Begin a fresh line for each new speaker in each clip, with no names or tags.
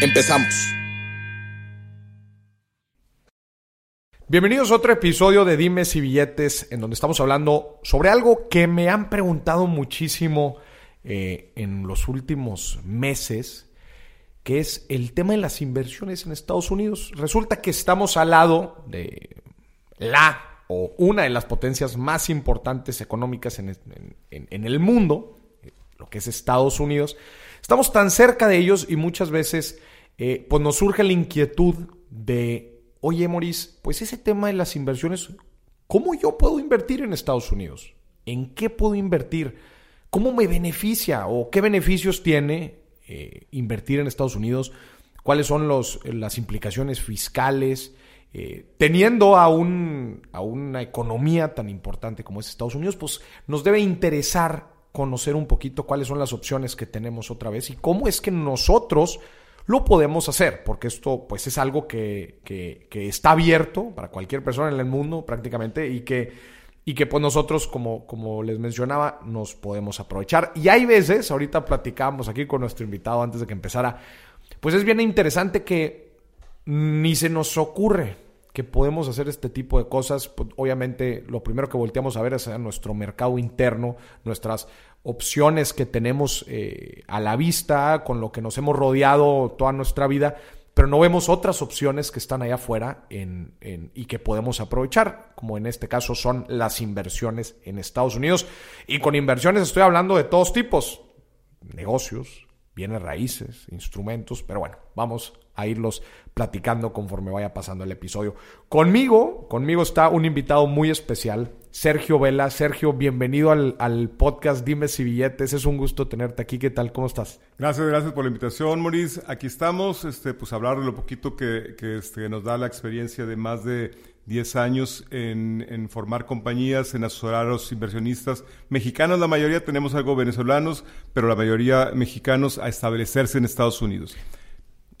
Empezamos.
Bienvenidos a otro episodio de Dimes y Billetes, en donde estamos hablando sobre algo que me han preguntado muchísimo eh, en los últimos meses, que es el tema de las inversiones en Estados Unidos. Resulta que estamos al lado de la o una de las potencias más importantes económicas en, el mundo, lo que es Estados Unidos. Estamos tan cerca de ellos y muchas veces eh, pues nos surge la inquietud de, oye Maurice, pues ese tema de las inversiones, ¿cómo yo puedo invertir en Estados Unidos? ¿En qué puedo invertir? ¿Cómo me beneficia o qué beneficios tiene eh, invertir en Estados Unidos? ¿Cuáles son los, las implicaciones fiscales? Eh, teniendo a, un, a una economía tan importante como es Estados Unidos, pues nos debe interesar conocer un poquito cuáles son las opciones que tenemos otra vez y cómo es que nosotros lo podemos hacer, porque esto pues es algo que, que, está abierto para cualquier persona en el mundo prácticamente y que y que pues nosotros, como, como les mencionaba, nos podemos aprovechar. Y hay veces, ahorita platicábamos aquí con nuestro invitado antes de que empezara, pues es bien interesante que ni se nos ocurre que podemos hacer este tipo de cosas. Pues, obviamente, lo primero que volteamos a ver es a nuestro mercado interno, nuestras opciones que tenemos eh, a la vista, con lo que nos hemos rodeado toda nuestra vida pero no vemos otras opciones que están allá afuera en, y que podemos aprovechar, como en este caso son las inversiones en Estados Unidos. Y con inversiones estoy hablando de todos tipos, negocios, bienes raíces, instrumentos, pero bueno, vamos a irlos platicando conforme vaya pasando el episodio. Conmigo, conmigo está un invitado muy especial, Sergio Vela. Sergio, bienvenido al, podcast Dime si billetes. Es un gusto tenerte aquí. ¿Qué tal? ¿Cómo estás?
Gracias, gracias por la invitación, Maurice. Aquí estamos, este, pues hablar de lo poquito que, que este, nos da la experiencia de más de 10 años en, en, formar compañías, en asesorar a los inversionistas mexicanos. La mayoría tenemos algo venezolanos, pero la mayoría mexicanos a establecerse en Estados Unidos.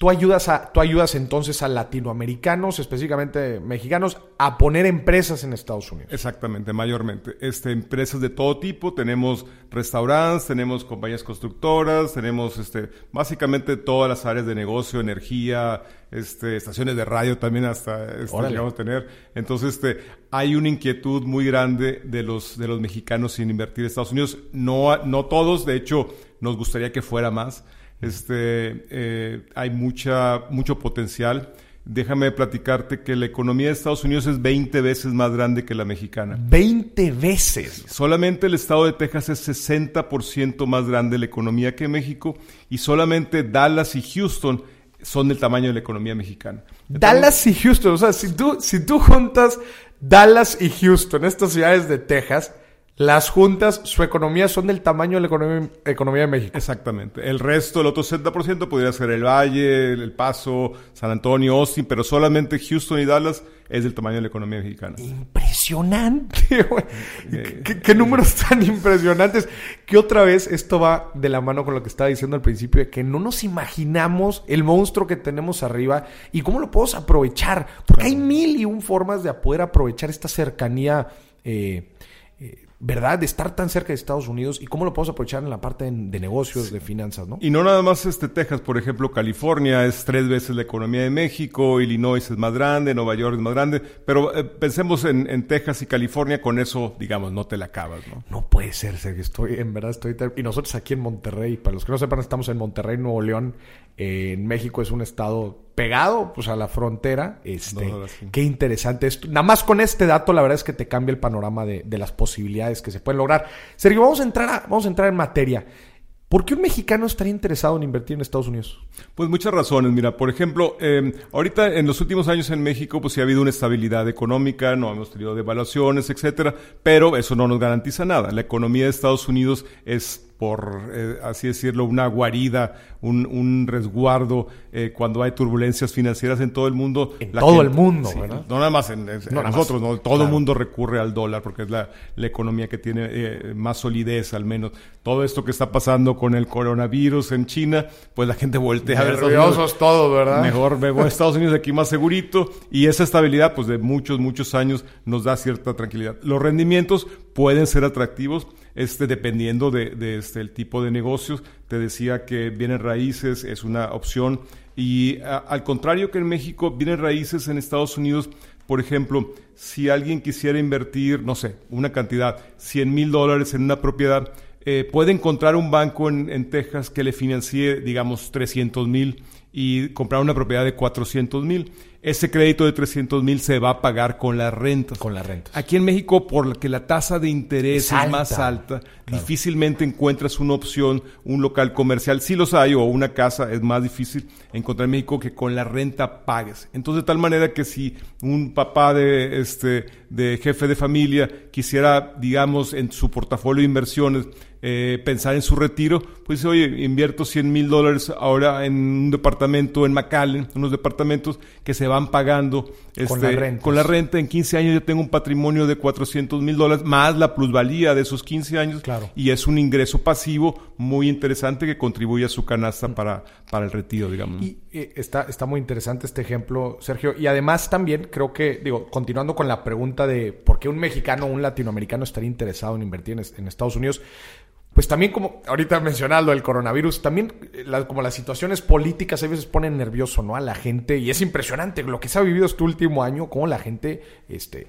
Tú ayudas, a, tú ayudas entonces a latinoamericanos, específicamente mexicanos, a poner empresas en Estados Unidos.
Exactamente, mayormente. Este, empresas de todo tipo, tenemos restaurantes, tenemos compañías constructoras, tenemos este, básicamente todas las áreas de negocio, energía, este, estaciones de radio también hasta este, a tener. Entonces, este, hay una inquietud muy grande de los, de los mexicanos sin invertir en Estados Unidos. No, no todos, de hecho, nos gustaría que fuera más. Este, eh, hay mucha, mucho potencial. Déjame platicarte que la economía de Estados Unidos es 20 veces más grande que la mexicana.
20 veces.
Solamente el estado de Texas es 60% más grande la economía que México y solamente Dallas y Houston son del tamaño de la economía mexicana.
Dallas y Houston, o sea, si tú, si tú juntas Dallas y Houston, estas ciudades de Texas, las juntas, su economía son del tamaño de la economía, de México.
Exactamente. El resto, el otro 60% podría ser el Valle, el Paso, San Antonio, Austin, pero solamente Houston y Dallas es del tamaño de la economía mexicana.
Impresionante, ¿Qué, números tan impresionantes. Que otra vez esto va de la mano con lo que estaba diciendo al principio, de que no nos imaginamos el monstruo que tenemos arriba y cómo lo podemos aprovechar. Porque hay mil y un formas de poder aprovechar esta cercanía. Eh, ¿verdad? De estar tan cerca de Estados Unidos y cómo lo podemos aprovechar en la parte de, negocios, de finanzas, ¿no?
Y no nada más este Texas, por ejemplo, California es tres veces la economía de México, Illinois es más grande, Nueva York es más grande, pero eh, pensemos en, en, Texas y California, con eso, digamos, no te la acabas, ¿no?
No puede ser, Sergio, estoy, en verdad estoy... Y nosotros aquí en Monterrey, para los que no sepan, estamos en Monterrey, Nuevo León, eh, en México es un estado pegado pues a la frontera. Este, Qué interesante esto. Nada más con este dato, la verdad es que te cambia el panorama de, las posibilidades que se pueden lograr. Sergio, vamos a entrar, vamos a entrar en materia. ¿Por qué un mexicano estaría interesado en invertir en Estados Unidos?
Pues muchas razones. Mira, por ejemplo, em, ahorita en los últimos años en México, pues sí ha habido una estabilidad económica, no hemos tenido devaluaciones, etcétera, pero eso no nos garantiza nada. La economía de Estados Unidos es por eh, así decirlo, una guarida, un, resguardo eh, cuando hay turbulencias financieras en todo el mundo.
En todo el mundo, ¿verdad?
No nada más en, nosotros, ¿no? todo el mundo recurre al dólar porque es la, economía que tiene eh, más solidez al menos. Todo esto que está pasando con el coronavirus en China, pues la gente voltea
a ver. Nerviosos todos, ¿verdad?
Mejor vemos Estados Unidos aquí más segurito y esa estabilidad pues de muchos, muchos años nos da cierta tranquilidad. Los rendimientos pueden ser atractivos este, dependiendo de, este, el tipo de negocios. Te decía que bienes raíces es una opción y al contrario que en México, bienes raíces en Estados Unidos, por ejemplo, si alguien quisiera invertir, no sé, una cantidad, 100 mil dólares en una propiedad, eh, puede encontrar un banco en, Texas que le financie, digamos, 300 mil y comprar una propiedad de 400 mil ese crédito de 300 mil se va a pagar con las rentas.
Con las rentas.
Aquí en México, porque la tasa de interés es, más alta, difícilmente encuentras una opción, un local comercial, si los hay, o una casa, es más difícil encontrar en México que con la renta pagues. Entonces, de tal manera que si un papá de, este, de jefe de familia quisiera, digamos, en su portafolio de inversiones, eh, pensar en su retiro, pues dice, oye, invierto 100 mil dólares ahora en un departamento en McAllen, unos departamentos que se van pagando con, la este, con, la renta. En 15 años yo tengo un patrimonio de 400 mil dólares, más la plusvalía de esos 15 años.
Claro.
Y es un ingreso pasivo muy interesante que contribuye a su canasta mm. para, para el retiro, digamos.
Y eh, está, está muy interesante este ejemplo, Sergio. Y además también creo que, digo, continuando con la pregunta de por qué un mexicano o un latinoamericano estaría interesado en invertir en Estados Unidos pues también como ahorita mencionado el coronavirus, también eh, como las situaciones políticas a veces ponen nervioso, ¿no? A la gente y es impresionante lo que se ha vivido este último año, como la gente, este,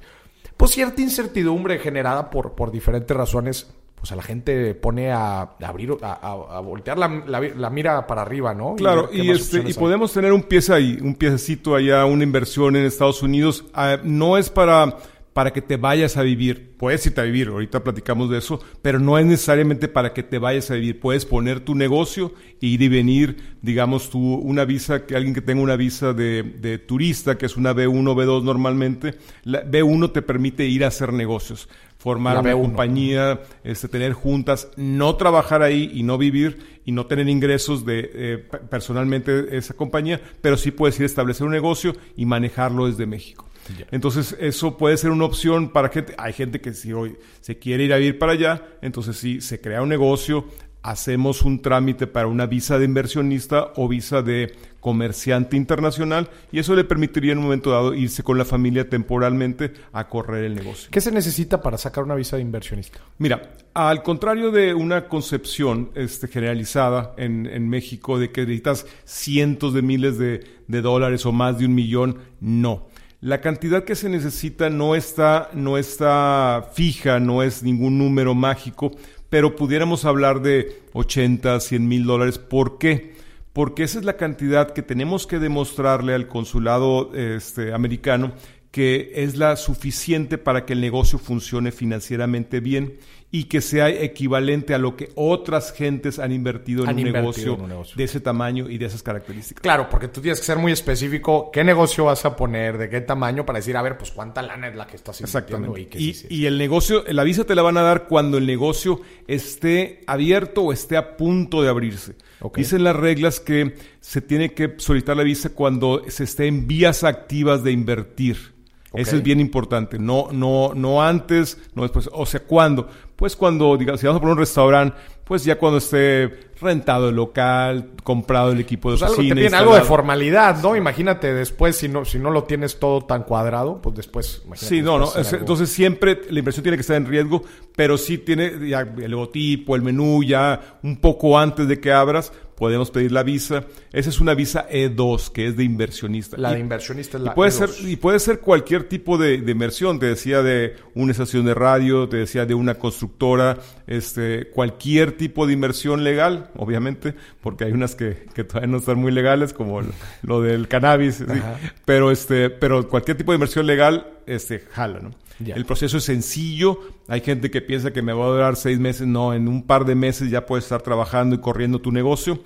pues cierta incertidumbre generada por, por diferentes razones, pues a la gente pone a, abrir, a, voltear la, mira para arriba, ¿no?
Claro, y, este, y podemos tener un pie ahí, un piececito allá, una inversión en Estados Unidos. Ah, no es para para que te vayas a vivir. Puedes irte a vivir, ahorita platicamos de eso, pero no es necesariamente para que te vayas a vivir. Puedes poner tu negocio e ir y venir, digamos, tú, una visa, que alguien que tenga una visa de, de turista, que es una B1 o B2 normalmente, la B1 te permite ir a hacer negocios, formar una compañía, este, tener juntas, no trabajar ahí y no vivir y no tener ingresos de eh, personalmente esa compañía, pero sí puedes ir a establecer un negocio y manejarlo desde México. Entonces, eso puede ser una opción para gente. Hay gente que si hoy se quiere ir a vivir para allá, entonces sí, se crea un negocio, hacemos un trámite para una visa de inversionista o visa de comerciante internacional y eso le permitiría en un momento dado irse con la familia temporalmente a correr el negocio.
¿Qué se necesita para sacar una visa de inversionista?
Mira, al contrario de una concepción este, generalizada en, en México de que necesitas cientos de miles de, de dólares o más de un millón, no. La cantidad que se necesita no está, no está fija, no es ningún número mágico, pero pudiéramos hablar de 80, 100 mil dólares. ¿Por qué? Porque esa es la cantidad que tenemos que demostrarle al consulado este, americano que es la suficiente para que el negocio funcione financieramente bien y que sea equivalente a lo que otras gentes han invertido, en, un negocio de ese tamaño y de esas características.
Claro, porque tú tienes que ser muy específico qué negocio vas a poner, de qué tamaño, para decir, a ver, pues cuánta lana es la que estás
invirtiendo. Exactamente. Y, y, el negocio, la visa te la van a dar cuando el negocio esté abierto o esté a punto de abrirse. Dicen las reglas que se tiene que solicitar la visa cuando se esté en vías activas de invertir. Eso es bien importante. No, no, no antes, no después. O sea, ¿cuándo? Pues cuando, digamos, si vamos a poner un restaurante, pues ya cuando esté rentado el local, comprado el equipo de pues
cocina.
Algo,
tiene algo de formalidad, ¿no? Imagínate después, si no, si no lo tienes todo tan cuadrado, pues después.
Sí, no, no. entonces siempre la inversión tiene que estar en riesgo, pero sí tiene ya el logotipo, el menú, ya un poco antes de que abras, podemos pedir la visa. Esa es una visa E2, que es de inversionista.
La de inversionista es la
y puede e Ser, y puede ser cualquier tipo de, inversión. Te decía de una estación de radio, te decía de una constructora, este, cualquier tipo de inversión legal, obviamente, porque hay unas que, que todavía no están muy legales, como lo, del cannabis. Pero, este, pero cualquier tipo de inversión legal este, jala, ¿no? El proceso es sencillo. Hay gente que piensa que me va a durar seis meses. No, en un par de meses ya puedes estar trabajando y corriendo tu negocio.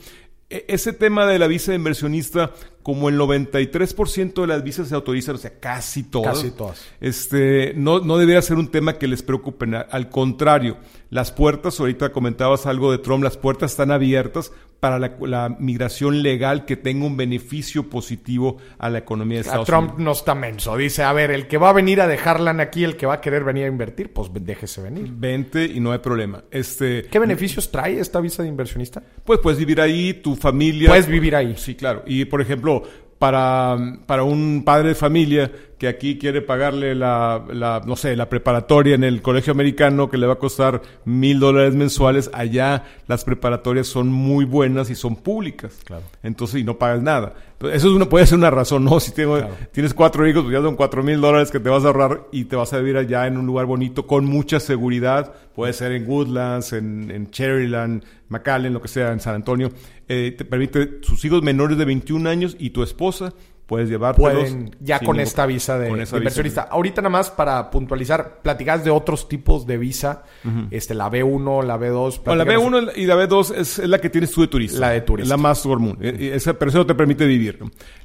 e, ese tema de la visa de inversionista, como el 93% de las visas se autorizan, o sea, casi todas.
Casi todas.
Este, no, no debería ser un tema que les preocupe. Al contrario, las puertas, ahorita comentabas algo de Trump, las puertas están abiertas para la, migración legal que tenga un beneficio positivo a la economía de Estados
Trump
Unidos.
no está menso. Dice, a ver, el que va a venir a dejarla aquí, el que va a querer venir a invertir, pues déjese venir.
Vente y no hay problema. Este,
¿Qué beneficios trae esta visa de inversionista?
Pues puedes vivir ahí, tu familia.
Puedes vivir ahí.
Sí, claro. Y por ejemplo, para, para un padre de familia que aquí quiere pagarle la, la, no sé, la preparatoria en el colegio americano que le va a costar mil dólares mensuales, allá las preparatorias son muy buenas y son públicas.
Claro.
Entonces, y no pagas nada. Eso es una, puede ser una razón, ¿no? Si tengo, tienes cuatro hijos, pues ya son cuatro mil dólares que te vas a ahorrar y te vas a vivir allá en un lugar bonito con mucha seguridad. Puede ser en Woodlands, en, en Cherryland, McAllen, lo que sea, en San Antonio. Eh, te permite sus hijos menores de 21 años y tu esposa puedes llevártelos.
Pueden, ya con esta visa de, inversionista. Ahorita nada más para puntualizar, platicas de otros tipos de visa, este, la B1, la B2.
la B1 y la B2 es, la que tienes tú de turista.
La de turista.
La más común. E, e, esa, pero eso no te permite vivir.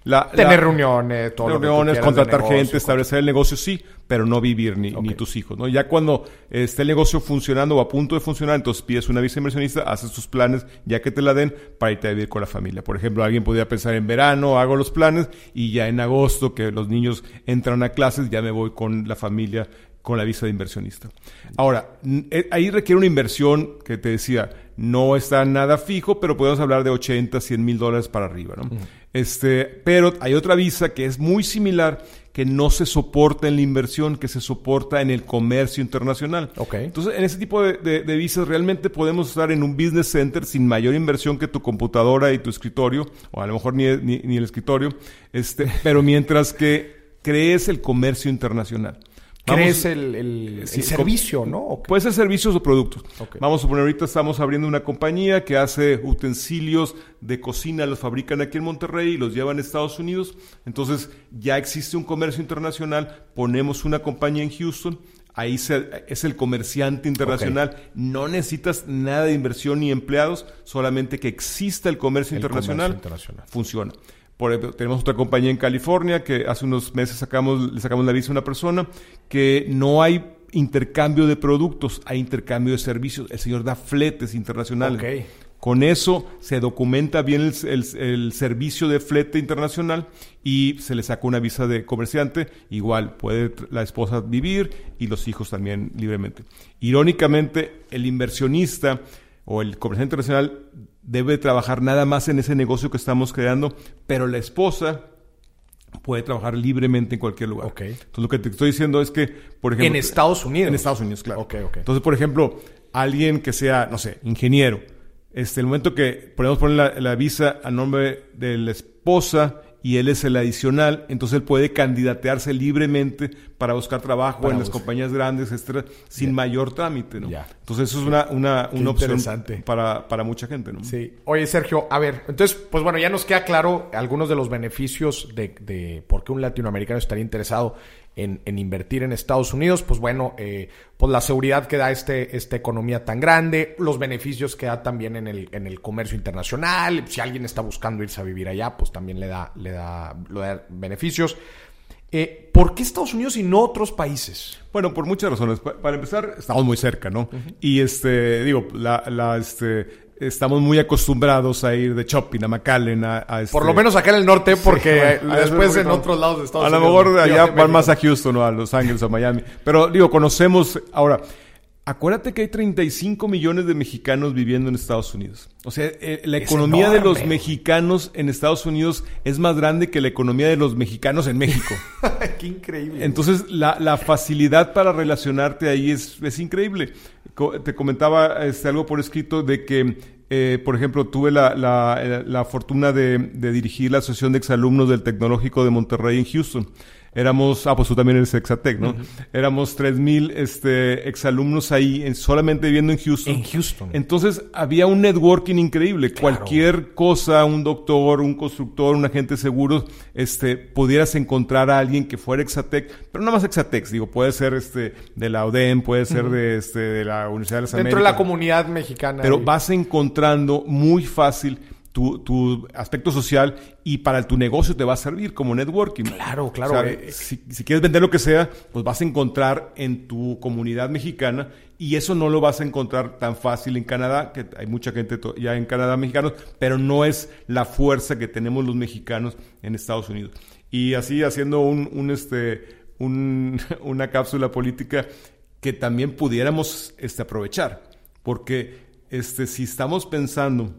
La,
Tener reuniones, todo
Reuniones, contratar gente, establecer el negocio, sí, pero no vivir ni, ni, tus hijos. ¿no? Ya cuando esté el negocio funcionando o a punto de funcionar, entonces pides una visa inversionista, haces tus planes, ya que te la den, para irte a vivir con la familia. Por ejemplo, alguien podría pensar en verano, hago los planes y ya en agosto, que los niños entran a clases, ya me voy con la familia con la visa de inversionista. Ahora, eh, ahí requiere una inversión que te decía, no está nada fijo, pero podemos hablar de 80, 100 mil dólares para arriba, ¿no? Este, pero hay otra visa que es muy similar, que no se soporta en la inversión, que se soporta en el comercio internacional.
Okay.
Entonces, en ese tipo de, visas realmente podemos estar en un business center sin mayor inversión que tu computadora y tu escritorio, o a lo mejor ni, ni el escritorio, este, pero mientras que crees el comercio internacional.
Crees el, el, servicio, ¿no?
Puede ser servicios o productos. Vamos a suponer, ahorita estamos abriendo una compañía que hace utensilios de cocina, los fabrican aquí en Monterrey y los llevan a Estados Unidos. Entonces ya existe un comercio internacional, ponemos una compañía en Houston, ahí es el comerciante internacional. No necesitas nada de inversión ni empleados, solamente que exista el comercio, internacional, internacional, funciona. Por ejemplo, tenemos otra compañía en California que hace unos meses sacamos, le sacamos la visa a una persona que no hay intercambio de productos, hay intercambio de servicios. El señor da fletes internacionales. Con eso se documenta bien el, servicio de flete internacional y se le saca una visa de comerciante. Igual puede la esposa vivir y los hijos también libremente. Irónicamente, el inversionista o el comerciante internacional debe trabajar nada más en ese negocio que estamos creando, pero la esposa puede trabajar libremente en cualquier lugar. Entonces lo que te estoy diciendo es que, por ejemplo...
En Estados Unidos.
En Estados Unidos, claro.
Okay, okay.
Entonces, por ejemplo, alguien que sea, no sé, ingeniero, este, el momento que podemos poner la, la visa a nombre de la esposa y él es el adicional, entonces él puede candidatearse libremente para buscar trabajo en las compañías grandes, etcétera, sin mayor trámite, ¿no? Entonces eso es una, una, una opción para, para mucha gente, ¿no?
Sí. Oye, Sergio, a ver, entonces, pues bueno, ya nos queda claro algunos de los beneficios de, de por qué un latinoamericano estaría interesado en, en, invertir en Estados Unidos, pues bueno, eh, pues la seguridad que da este, esta economía tan grande, los beneficios que da también en el, en el comercio internacional, si alguien está buscando irse a vivir allá, pues también le da, le da, le da beneficios. Eh, ¿Por qué Estados Unidos y no otros países?
Bueno, por muchas razones. Para empezar, estamos muy cerca, ¿no? Y este, digo, la, la, este, estamos muy acostumbrados a ir de shopping a McAllen, a, este...
Por lo menos acá en el norte, porque después en otros lados de Estados
Unidos. A lo mejor allá van más a Houston o a Los Ángeles o a Miami. Pero digo, conocemos ahora. Acuérdate que hay 35 millones de mexicanos viviendo en Estados Unidos. O sea, eh, la economía de los mexicanos en Estados Unidos es más grande que la economía de los mexicanos en México.
Qué increíble.
Entonces, la, la, facilidad para relacionarte ahí es, es increíble. te comentaba este, algo por escrito de que eh, por ejemplo, tuve la, la, la fortuna de, de, dirigir la Asociación de Exalumnos del Tecnológico de Monterrey en Houston. Éramos, ah, pues tú también eres Exatec, ¿no? Éramos 3.000 este, exalumnos ahí, en, solamente viviendo en Houston.
En Houston.
Entonces, había un networking increíble. Cualquier cosa, un doctor, un constructor, un agente de seguros, este, pudieras encontrar a alguien que fuera Exatec, pero no más Exatec, digo, puede ser este, de la UDEM, puede ser de, este, de la Universidad de las
Dentro de la comunidad mexicana.
Pero vas encontrando muy fácil tu, aspecto social y para tu negocio te va a servir como networking.
Claro, claro.
Eh, si, quieres vender lo que sea, pues vas a encontrar en tu comunidad mexicana y eso no lo vas a encontrar tan fácil en Canadá, que hay mucha gente ya en Canadá mexicanos, pero no es la fuerza que tenemos los mexicanos en Estados Unidos. Y así haciendo un, este, una cápsula política que también pudiéramos este, aprovechar, porque este, si estamos pensando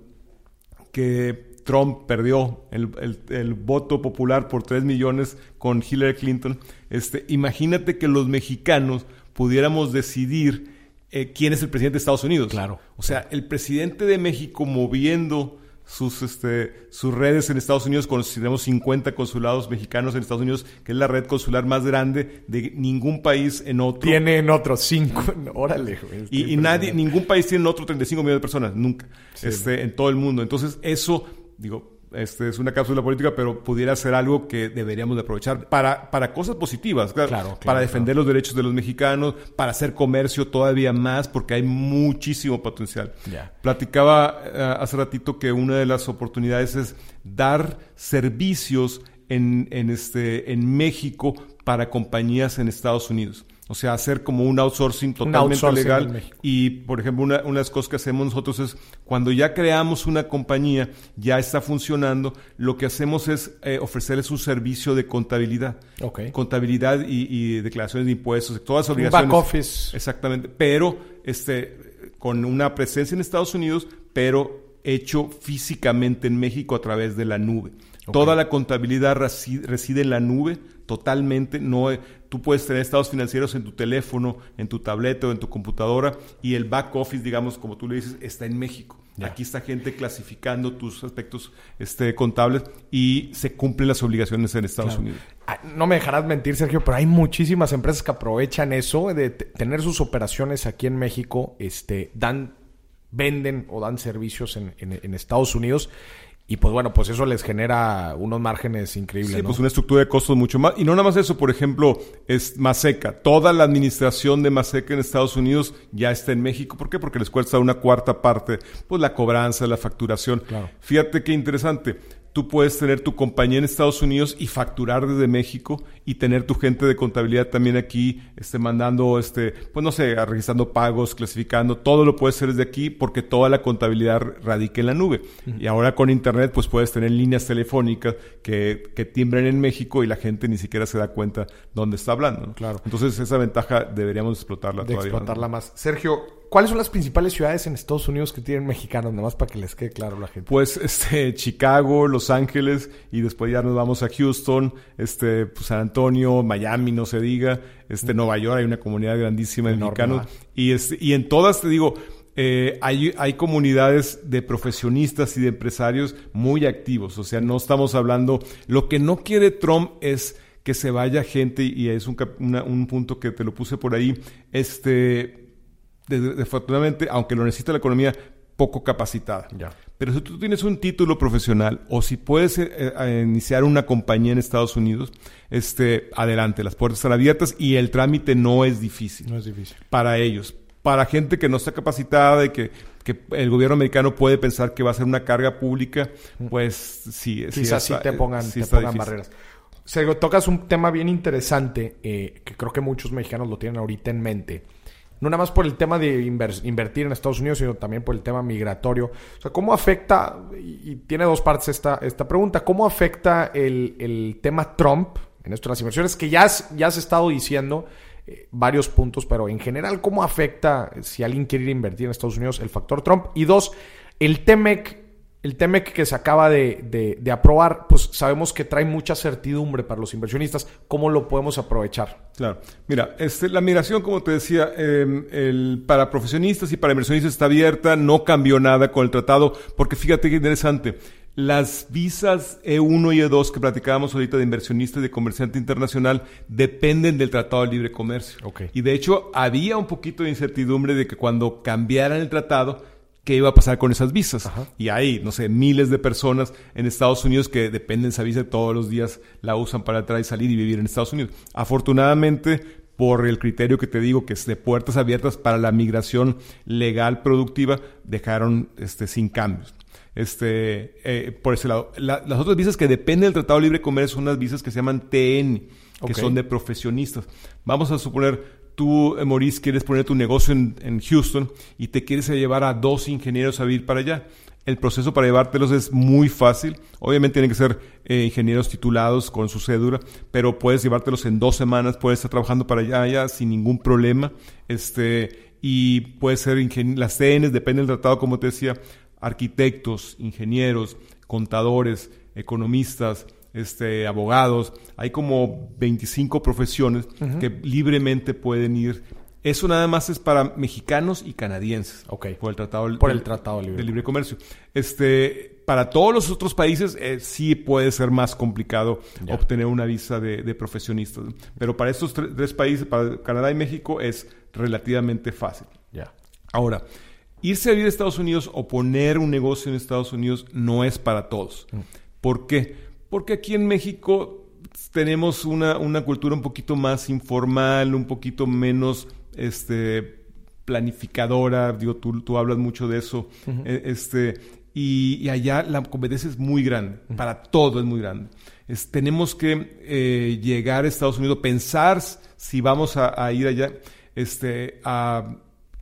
que Trump perdió el, voto popular por 3 millones con Hillary Clinton, este, imagínate que los mexicanos pudiéramos decidir eh, quién es el presidente de Estados Unidos.
Claro.
O sea, el presidente de México moviendo sus, este, sus redes en Estados Unidos, con, tenemos 50 consulados mexicanos en Estados Unidos, que es la red consular más grande de ningún país en otro.
Tienen otros 5, órale.
y, y nadie, ningún país tiene otro 35 millones de personas, nunca, este, en todo el mundo. Entonces, eso, digo, este es una cápsula política, pero pudiera ser algo que deberíamos de aprovechar para, para cosas positivas, claro, para defender los derechos de los mexicanos, para hacer comercio todavía más, porque hay muchísimo potencial. Platicaba eh, hace ratito que una de las oportunidades es dar servicios en, en, este, en México para compañías en Estados Unidos. O sea, hacer como un outsourcing totalmente legal. Y, por ejemplo, una, una, de las cosas que hacemos nosotros es, cuando ya creamos una compañía, ya está funcionando, lo que hacemos es eh, ofrecerles un servicio de contabilidad. Contabilidad y, declaraciones de impuestos, todas las obligaciones.
back office.
Exactamente. Pero, este, con una presencia en Estados Unidos, pero hecho físicamente en México a través de la nube. Toda la contabilidad reside en la nube totalmente. No, tú puedes tener estados financieros en tu teléfono, en tu tableta o en tu computadora y el back office, digamos, como tú le dices, está en México. Aquí está gente clasificando tus aspectos este, contables y se cumplen las obligaciones en Estados Unidos.
Ah, no me dejarás mentir, Sergio, pero hay muchísimas empresas que aprovechan eso de tener sus operaciones aquí en México, este, dan, venden o dan servicios en, en Estados Unidos y pues bueno, pues eso les genera unos márgenes increíbles.
Sí, pues una estructura de costos mucho más. Y no nada más eso, por ejemplo, es Maseca. Toda la administración de Maseca en Estados Unidos ya está en México. ¿Por qué? Porque les cuesta una cuarta parte, pues la cobranza, la facturación. Fíjate qué interesante tú puedes tener tu compañía en Estados Unidos y facturar desde México y tener tu gente de contabilidad también aquí, este, mandando, este, pues no sé, registrando pagos, clasificando, todo lo puedes hacer desde aquí porque toda la contabilidad radica en la nube. Y ahora con Internet, pues puedes tener líneas telefónicas que, que timbren en México y la gente ni siquiera se da cuenta dónde está hablando.
Claro.
Entonces esa ventaja deberíamos explotarla
de explotarla más. Sergio, ¿Cuáles son las principales ciudades en Estados Unidos que tienen mexicanos? Nada más para que les quede claro a la gente.
Pues este, Chicago, Los Ángeles y después ya nos vamos a Houston, este, pues, San Antonio, Miami, no se diga, este, Nueva York, hay una comunidad grandísima de mexicanos. Y, este, y en todas, te digo, eh, hay, hay comunidades de profesionistas y de empresarios muy activos. O sea, no estamos hablando. Lo que no quiere Trump es que se vaya gente, y es un, un punto que te lo puse por ahí, este desafortunadamente, aunque lo necesita la economía, poco capacitada. Pero si tú tienes un título profesional o si puedes eh, iniciar una compañía en Estados Unidos, este, adelante, las puertas están abiertas y el trámite no es difícil.
No es difícil.
Para ellos. Para gente que no está capacitada y que, el gobierno americano puede pensar que va a ser una carga pública, mm. pues sí.
Quizás sí, te pongan, te pongan barreras. Sergio, tocas un tema bien interesante eh, que creo que muchos mexicanos lo tienen ahorita en mente no nada más por el tema de invertir en Estados Unidos, sino también por el tema migratorio. O sea, ¿cómo afecta, y, tiene dos partes esta, esta pregunta, cómo afecta el, tema Trump en esto de las inversiones? Que ya, ya has estado diciendo eh, varios puntos, pero en general, ¿cómo afecta si alguien quiere ir a invertir en Estados Unidos el factor Trump? Y dos, el TEMEC el TEMEC que se acaba de, aprobar, pues sabemos que trae mucha certidumbre para los inversionistas. ¿Cómo lo podemos aprovechar?
Claro. Mira, este, la migración, como te decía, em, el, para profesionistas y para inversionistas está abierta, no cambió nada con el tratado, porque fíjate qué interesante. Las visas E1 y E2 que platicábamos ahorita de inversionista y de comerciante internacional dependen del Tratado de Libre Comercio. Y de hecho había un poquito de incertidumbre de que cuando cambiaran el tratado qué iba a pasar con esas visas. Y hay, no sé, miles de personas en Estados Unidos que dependen de esa visa todos los días la usan para entrar y salir y vivir en Estados Unidos. Afortunadamente, por el criterio que te digo, que es de puertas abiertas para la migración legal productiva, dejaron este, sin cambios. Este, eh, por ese lado. las otras visas que dependen del Tratado de Libre Comercio son unas visas que se llaman TN, que son de profesionistas. Vamos a suponer, tú, eh, Maurice, quieres poner tu negocio en, Houston y te quieres llevar a dos ingenieros a vivir para allá. El proceso para llevártelos es muy fácil. Obviamente tienen que ser eh, ingenieros titulados con su cédula, pero puedes llevártelos en dos semanas, puedes estar trabajando para allá, allá sin ningún problema. Este, y puede ser las TNs, depende del tratado, como te decía, arquitectos, ingenieros, contadores, economistas, este, abogados. Hay como 25 profesiones que libremente pueden ir eso nada más es para mexicanos y canadienses.
Ok.
Por el Tratado,
por el tratado libre.
de Libre Comercio. Este, para todos los otros países eh, sí puede ser más complicado obtener una visa de, profesionistas. Pero para estos tres, países, para Canadá y México, es relativamente fácil.
Ya.
Ahora, irse a vivir a Estados Unidos o poner un negocio en Estados Unidos no es para todos. Mm. ¿Por qué? Porque aquí en México tenemos una, una cultura un poquito más informal, un poquito menos este, planificadora, digo, tú, tú hablas mucho de eso, e, este, y, allá la competencia es muy grande, para todo es muy grande. tenemos que eh, llegar a Estados Unidos, pensar si vamos a, ir allá, este, a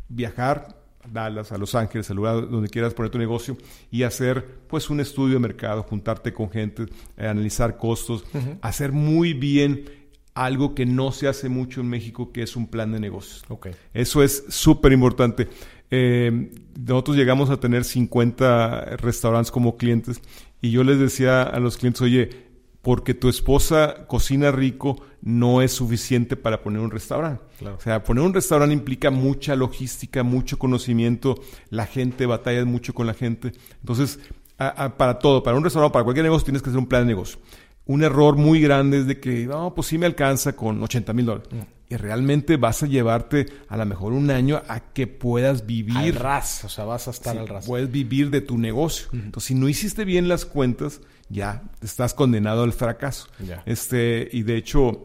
viajar a Dallas, a Los Ángeles, al lugar donde quieras poner tu negocio y hacer pues un estudio de mercado, juntarte con gente, eh, analizar costos, hacer muy bien algo que no se hace mucho en México, que es un plan de negocios.
Okay.
Eso es súper importante. Eh, nosotros llegamos a tener 50 restaurantes como clientes y yo les decía a los clientes, oye, porque tu esposa cocina rico no es suficiente para poner un restaurante. O sea, poner un restaurante implica mucha logística, mucho conocimiento, la gente batalla mucho con la gente. Entonces, para todo, para un restaurante, para cualquier negocio, tienes que hacer un plan de negocio un error muy grande es de que, no, pues sí me alcanza con 80 mil dólares. Mm. Y realmente vas a llevarte a lo mejor un año a que puedas vivir. Al
ras, o sea, vas a estar al ras.
Puedes vivir de tu negocio. Entonces, si no hiciste bien las cuentas, ya estás condenado al fracaso. Este, y de hecho,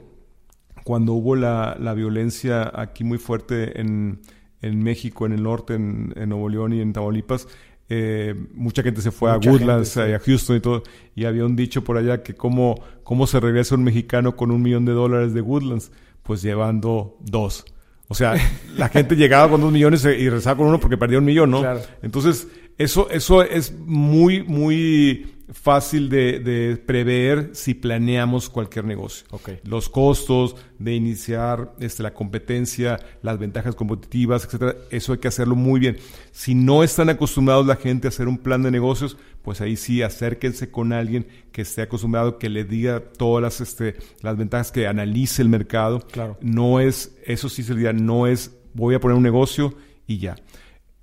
cuando hubo la, la violencia aquí muy fuerte en, en México, en el norte, en, en Nuevo León y en Tamaulipas, eh, mucha gente se fue a Woodlands, a Houston y todo, y había un dicho por allá que cómo, cómo se regresa un mexicano con un millón de dólares de Woodlands, pues llevando dos. O sea, la gente llegaba con dos millones y regresaba con uno porque perdía un millón, ¿no? Entonces, eso, eso es muy, muy fácil de, prever si planeamos cualquier negocio. Los costos de iniciar este, la competencia, las ventajas competitivas, etcétera, eso hay que hacerlo muy bien. Si no están acostumbrados la gente a hacer un plan de negocios, pues ahí sí acérquense con alguien que esté acostumbrado, que le diga todas las, este, las ventajas, que analice el mercado.
Claro.
No es, eso sí sería, no es voy a poner un negocio y ya.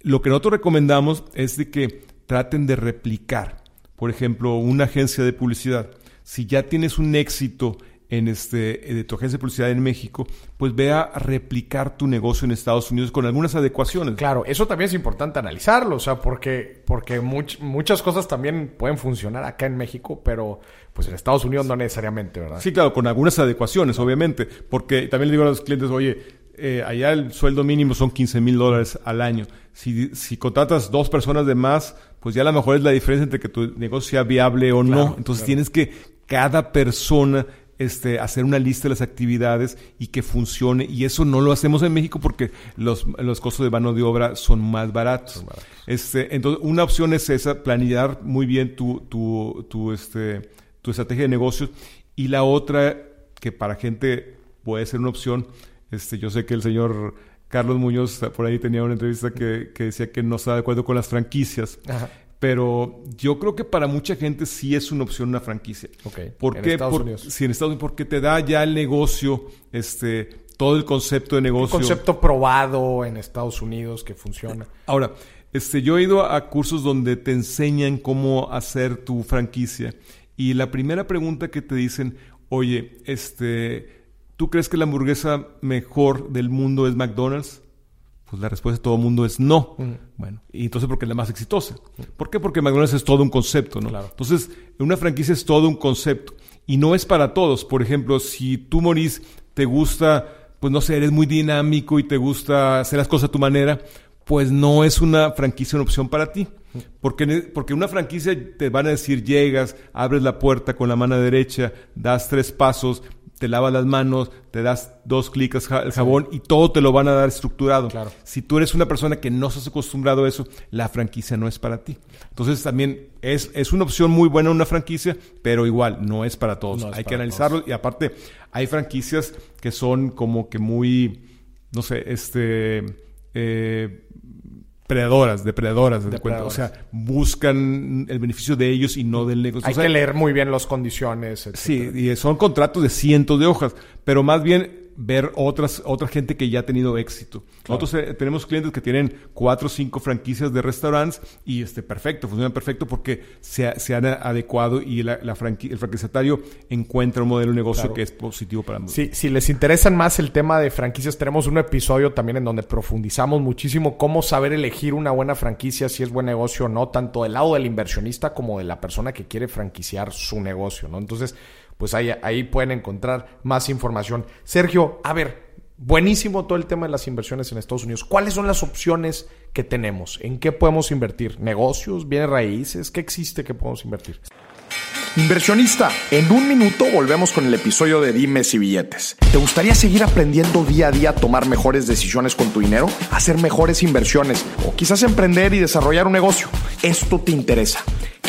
Lo que nosotros recomendamos es de que traten de replicar por ejemplo, una agencia de publicidad, si ya tienes un éxito en este, de tu agencia de publicidad en México, pues ve a replicar tu negocio en Estados Unidos con algunas adecuaciones.
Claro, eso también es importante analizarlo, o sea, porque, porque muchas cosas también pueden funcionar acá en México, pero pues en Estados Unidos no necesariamente, ¿verdad?
Sí, claro, con algunas adecuaciones, obviamente, porque también le digo a los clientes, oye, eh, allá el sueldo mínimo son 15 mil dólares al año. Si, si, contratas dos personas de más, pues ya a lo mejor es la diferencia entre que tu negocio sea viable o no. Entonces tienes que cada persona este, hacer una lista de las actividades y que funcione. Y eso no lo hacemos en México porque los, los costos de mano de obra son más baratos. Este, entonces, una opción es esa, planear muy bien tu, tu, tu, este, tu estrategia de negocios. Y la otra, que para gente puede ser una opción, este, yo sé que el señor Carlos Muñoz por ahí tenía una entrevista que, decía que no está de acuerdo con las franquicias. Pero yo creo que para mucha gente sí es una opción una franquicia.
¿Por
en Estados Unidos. Sí, en Estados Unidos, porque te da ya el negocio, este, todo el concepto de negocio.
Un concepto probado en Estados Unidos que funciona.
Ahora, este, yo he ido a cursos donde te enseñan cómo hacer tu franquicia. Y la primera pregunta que te dicen, oye, este ¿Tú crees que la hamburguesa mejor del mundo es McDonald's? Pues la respuesta de todo el mundo es no. Bueno, y entonces porque es la más exitosa. ¿Por qué? Porque McDonald's es todo un concepto, ¿no?
Claro.
Entonces, una franquicia es todo un concepto. Y no es para todos. Por ejemplo, si tú, morís, te gusta, pues no sé, eres muy dinámico y te gusta hacer las cosas a tu manera, pues no es una franquicia una opción para ti. Porque, porque una franquicia te van a decir, llegas, abres la puerta con la mano derecha, das tres pasos, te lavas las manos, te das dos clics al jabón y todo te lo van a dar estructurado.
Claro.
Si tú eres una persona que no estás acostumbrado a eso, la franquicia no es para ti. Entonces también es, es una opción muy buena una franquicia, pero igual no es para todos. hay que analizarlo y aparte hay franquicias que son como que muy, no sé, este... Eh, predadoras, depredadoras, de cuenta. O sea, buscan el beneficio de ellos y no del negocio.
Hay que leer muy bien las condiciones.
Sí, y son contratos de cientos de hojas, pero más bien ver otras, otra gente que ya ha tenido éxito. Nosotros eh, tenemos clientes que tienen cuatro o cinco franquicias de restaurantes y este, perfecto, funcionan perfecto porque se, se han adecuado y la, el franquiciatario encuentra un modelo de negocio que es positivo para nosotros.
Sí, si les interesan más el tema de franquicias, tenemos un episodio también en donde profundizamos muchísimo cómo saber elegir una buena franquicia, si es buen negocio o no, tanto del lado del inversionista como de la persona que quiere franquiciar su negocio, ¿no? Entonces, pues ahí, ahí pueden encontrar más información. Sergio, a ver, buenísimo todo el tema de las inversiones en Estados Unidos. ¿Cuáles son las opciones que tenemos? ¿En qué podemos invertir? ¿Negocios? ¿Bienes raíces? ¿Qué existe que podemos invertir?
Inversionista, en un minuto volvemos con el episodio de Dimes y Billetes. ¿Te gustaría seguir aprendiendo día a día a tomar mejores decisiones con tu dinero? ¿Hacer mejores inversiones? ¿O quizás emprender y desarrollar un negocio? Esto te interesa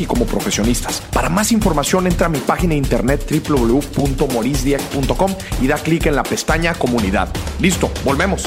y como profesionistas. Para más información entra a mi página de internet www.morisdieck.com y da clic en la pestaña comunidad. Listo, volvemos.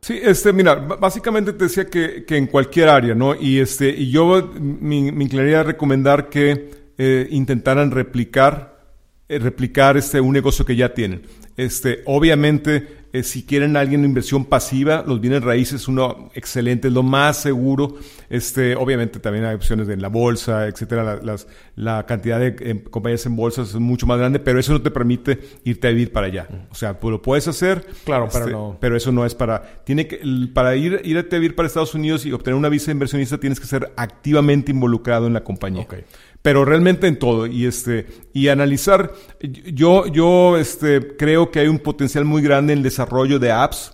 Sí, este, mira, básicamente te decía que, que en cualquier área, ¿no? Y este, y yo me, inclinaría a recomendar que eh, intentaran replicar, eh, replicar este, un negocio que ya tienen. Este, obviamente, eh, si quieren alguien en inversión pasiva, los bienes raíces es uno excelente, es lo más seguro. Este, obviamente también hay opciones en la bolsa, etcétera. La, la cantidad de em, compañías en bolsas es mucho más grande, pero eso no te permite irte a vivir para allá. O sea, pues lo puedes hacer.
Claro, pero
este,
no.
Pero eso no es para. Tiene que, para ir, irte a vivir para Estados Unidos y obtener una visa de inversionista, tienes que ser activamente involucrado en la compañía.
Okay
pero realmente en todo. Y este y analizar yo yo este creo que hay un potencial muy grande en el desarrollo de apps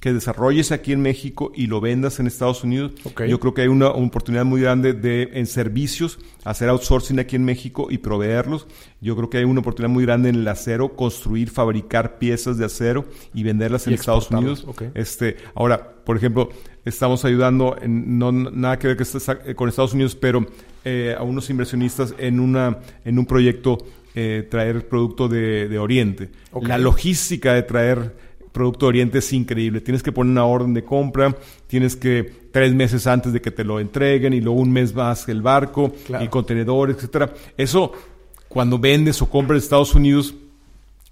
que desarrolles aquí en México y lo vendas en Estados Unidos. Yo creo que hay una, oportunidad muy grande de en servicios hacer outsourcing aquí en México y proveerlos. Yo creo que hay una oportunidad muy grande en el acero, construir, fabricar piezas de acero y venderlas en Estados Unidos. Este, ahora, por ejemplo, estamos ayudando, en, no nada que ver que con Estados Unidos, pero eh, a unos inversionistas en, una, en un proyecto eh, traer producto de, de Oriente. La logística de traer producto de Oriente es increíble. Tienes que poner una orden de compra, tienes que tres meses antes de que te lo entreguen y luego un mes más el barco y contenedores, etcétera. Eso, cuando vendes o compras en Estados Unidos,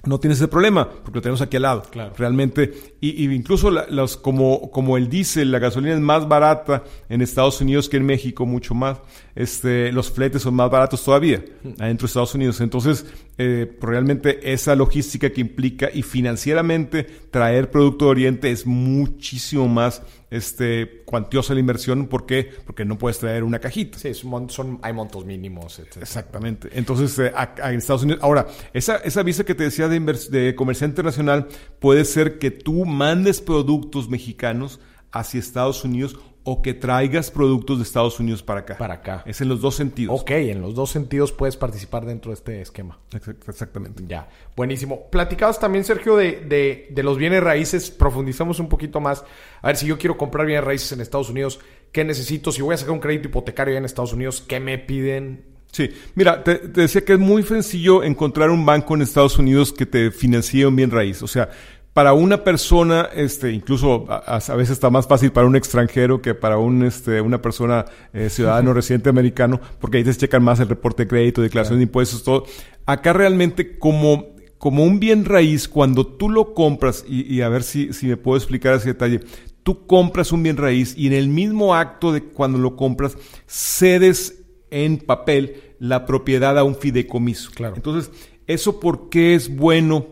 no tienes ese problema, porque lo tenemos aquí al lado. Realmente, y, incluso los, como, como él dice, la gasolina es más barata en Estados Unidos que en México, mucho más. Este, los fletes son más baratos todavía adentro de Estados Unidos. Entonces, eh, realmente esa logística que implica y financieramente traer producto de Oriente es muchísimo más este, cuantiosa la inversión. ¿Por qué? Porque no puedes traer una cajita.
Sí, son, hay montos mínimos.
Exactamente. Entonces, eh, en Estados Unidos. Ahora, esa, esa visa que te decía de, de comerciante internacional puede ser que tú mandes productos mexicanos hacia Estados Unidos o que traigas productos de Estados Unidos para acá.
Para acá.
Es en los dos sentidos.
Ok, en los dos sentidos puedes participar dentro de este esquema.
Exactamente.
Ya, buenísimo. Platicados también, Sergio, de, de, de, los bienes raíces. Profundizamos un poquito más. A ver, si yo quiero comprar bienes raíces en Estados Unidos, ¿qué necesito? Si voy a sacar un crédito hipotecario en Estados Unidos, ¿qué me piden?
Sí, mira, te, te decía que es muy sencillo encontrar un banco en Estados Unidos que te financie un bien raíz. O sea, para una persona, este, incluso a, veces está más fácil para un extranjero que para un, este, una persona eh, ciudadano residente americano, porque ahí te checan más el reporte de crédito, declaración de impuestos, todo. Acá realmente como, como un bien raíz, cuando tú lo compras, y, a ver si, si me puedo explicar ese detalle, tú compras un bien raíz y en el mismo acto de cuando lo compras, cedes en papel la propiedad a un fideicomiso.
Claro.
Entonces, ¿eso por qué es bueno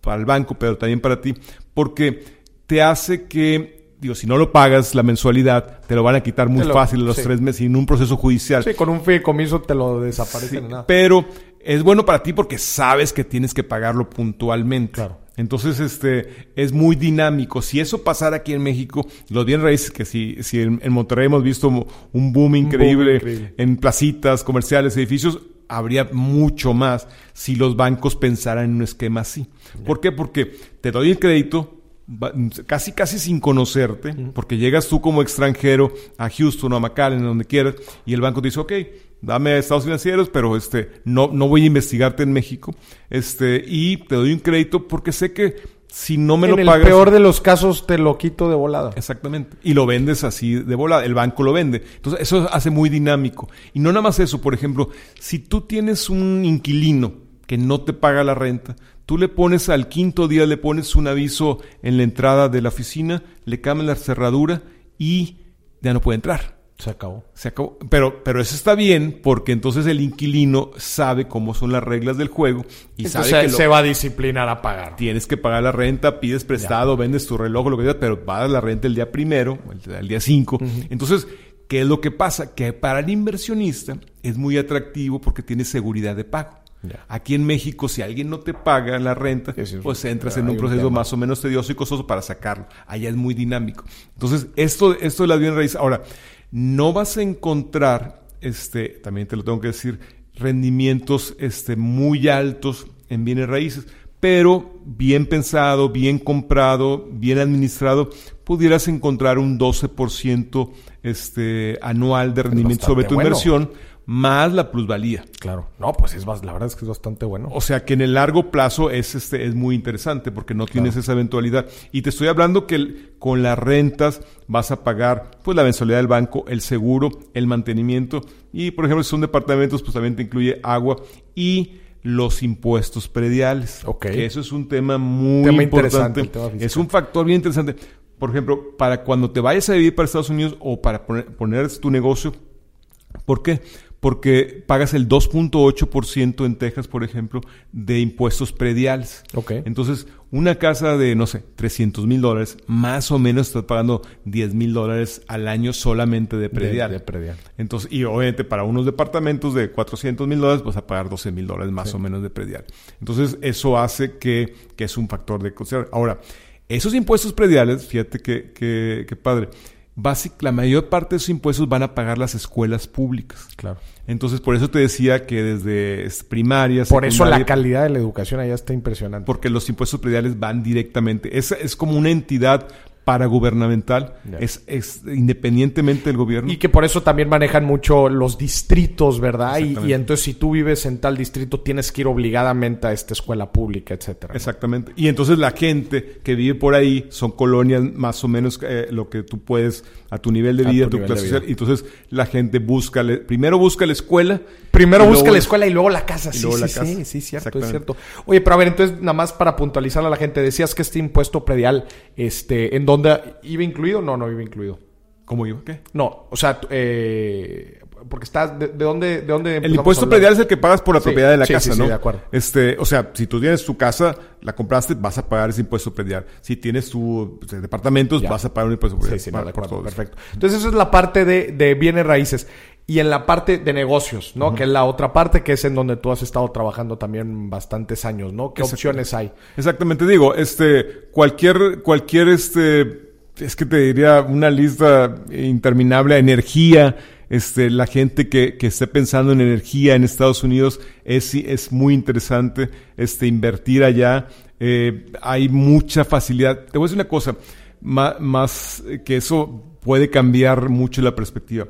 para el banco, pero también para ti? Porque te hace que, digo, si no lo pagas la mensualidad, te lo van a quitar muy
lo-
fácil los
sí.
tres meses sin un proceso judicial.
Sí, con un fideicomiso te lo desaparecen en nada.
Pero es bueno para ti porque sabes que tienes que pagarlo puntualmente.
Claro.
Entonces, este, es muy dinámico. Si eso pasara aquí en México, los bien raíces, que si, si en, Monterrey hemos visto un boom increíble,
increíble.
en placitas, comerciales, edificios, habría mucho más si los bancos pensaran en un esquema así. ¿Por qué? Porque te doy el crédito, casi casi sin conocerte, porque llegas tú como extranjero a Houston o a McAllen, donde quieras, y el banco te dice, ok, dame estados financieros, pero este, no, no voy a investigarte en México, este, y te doy un crédito porque sé que si no me
en
lo
el
pagas...
peor de los casos te lo quito de volada.
Exactamente. Y lo vendes así de volada. El banco lo vende. Entonces, eso hace muy dinámico. Y no nada más eso. Por ejemplo, si tú tienes un inquilino que no te paga la renta, tú le pones al quinto día, le pones un aviso en la entrada de la oficina, le cambian la cerradura y ya no puede entrar.
Se acabó.
Se acabó. Pero, pero eso está bien porque entonces el inquilino sabe cómo son las reglas del juego y
Entonces
sabe
se,
que lo-
se va a disciplinar a pagar.
tienes que pagar la renta, pides prestado, vendes tu reloj, lo que sea, pero pagas la renta el día primero, el, el día cinco. Entonces, ¿qué es lo que pasa? Que para el inversionista es muy atractivo porque tiene seguridad de pago.
Ya.
Aquí en México, si alguien no te paga la renta,
Sí,
pues entras en un proceso más o menos tedioso y costoso para sacarlo. Allá es muy dinámico. Entonces, esto, esto de las bienes raíces. Ahora, no vas a encontrar, este, también te lo tengo que decir, rendimientos este, muy altos en bienes raíces, pero bien pensado, bien comprado, bien administrado, pudieras encontrar un 12% este, anual de rendimiento sobre tu
bueno.
inversión, más la plusvalía.
Claro. No, pues es la verdad es que es bastante bueno.
O sea que en el largo plazo es, este, es muy interesante porque no tienes esa eventualidad. Y te estoy hablando que el- con las rentas vas a pagar pues la mensualidad del banco, el seguro, el mantenimiento y por ejemplo si son departamentos pues también te incluye agua y los impuestos prediales.
Ok.
Que eso es un tema muy
Tema
importante.
interesante.
Es un factor bien interesante. Por ejemplo, para cuando te vayas a vivir para Estados Unidos o para poner, poner tu negocio, ¿Por qué? Porque pagas el 2.8% en Texas, por ejemplo, de impuestos prediales.
Ok.
Entonces, una casa de, no sé, 300 mil dólares, más o menos estás pagando 10 mil dólares al año solamente de predial.
de predial.
Entonces, y obviamente para unos departamentos de 400 mil dólares vas a pagar 12 mil dólares más o menos de predial. Entonces, eso hace que, que es un factor de considerar. Ahora, esos impuestos prediales, fíjate que, que, que padre, basic, la mayor parte de esos impuestos van a pagar las escuelas públicas.
Claro.
Entonces, por eso te decía que desde es, primaria,
Por eso la calidad de la educación allá está impresionante.
porque los impuestos prediales van directamente. Es, es como una entidad paragubernamental,
Ya.
es, es independientemente del gobierno.
Y que por eso también manejan mucho los distritos, ¿verdad? Y, entonces si tú vives en tal distrito tienes que ir obligadamente a esta escuela pública, etcétera. ¿no?
Exactamente. Y entonces la gente que vive por ahí son colonias más o menos eh, lo que tú puedes a tu nivel de
A
vida,
tu
tu, clase social. Y entonces la gente busca, le- primero busca la escuela.
Primero busca
luego-
la escuela y luego la casa. Sí, sí,
la
sí,
casa.
sí, cierto, es cierto. Oye, pero a ver, entonces, nada más para puntualizar a la gente, decías que este impuesto predial, este, ¿en dónde iba incluido? No, no iba incluido.
¿Cómo iba? ¿Qué?
No, o sea, eh, porque estás, ¿de, de dónde, de dónde
El impuesto predial es el que pagas por la
Sí,
propiedad de la
sí,
casa,
sí, sí,
¿no?
de acuerdo.
Este, o sea, si tú tienes tu casa, la compraste, vas a pagar ese impuesto predial. Si tienes tu pues, departamentos,
Ya.
vas a pagar un impuesto predial.
Sí, sí, no, de
por
acuerdo, perfecto. Entonces, eso es la parte de, de bienes raíces. Y en la parte de negocios, ¿no? Que es la otra parte, que es en donde tú has estado trabajando también bastantes años, ¿no? ¿Qué opciones hay?
Exactamente, digo, este, cualquier, cualquier, este, es que te diría una lista interminable, energía, este, la gente que, que esté pensando en energía en Estados Unidos es, es muy interesante, este, invertir allá, eh, hay mucha facilidad. Te voy a decir una cosa, más, eh, que eso puede cambiar mucho la perspectiva.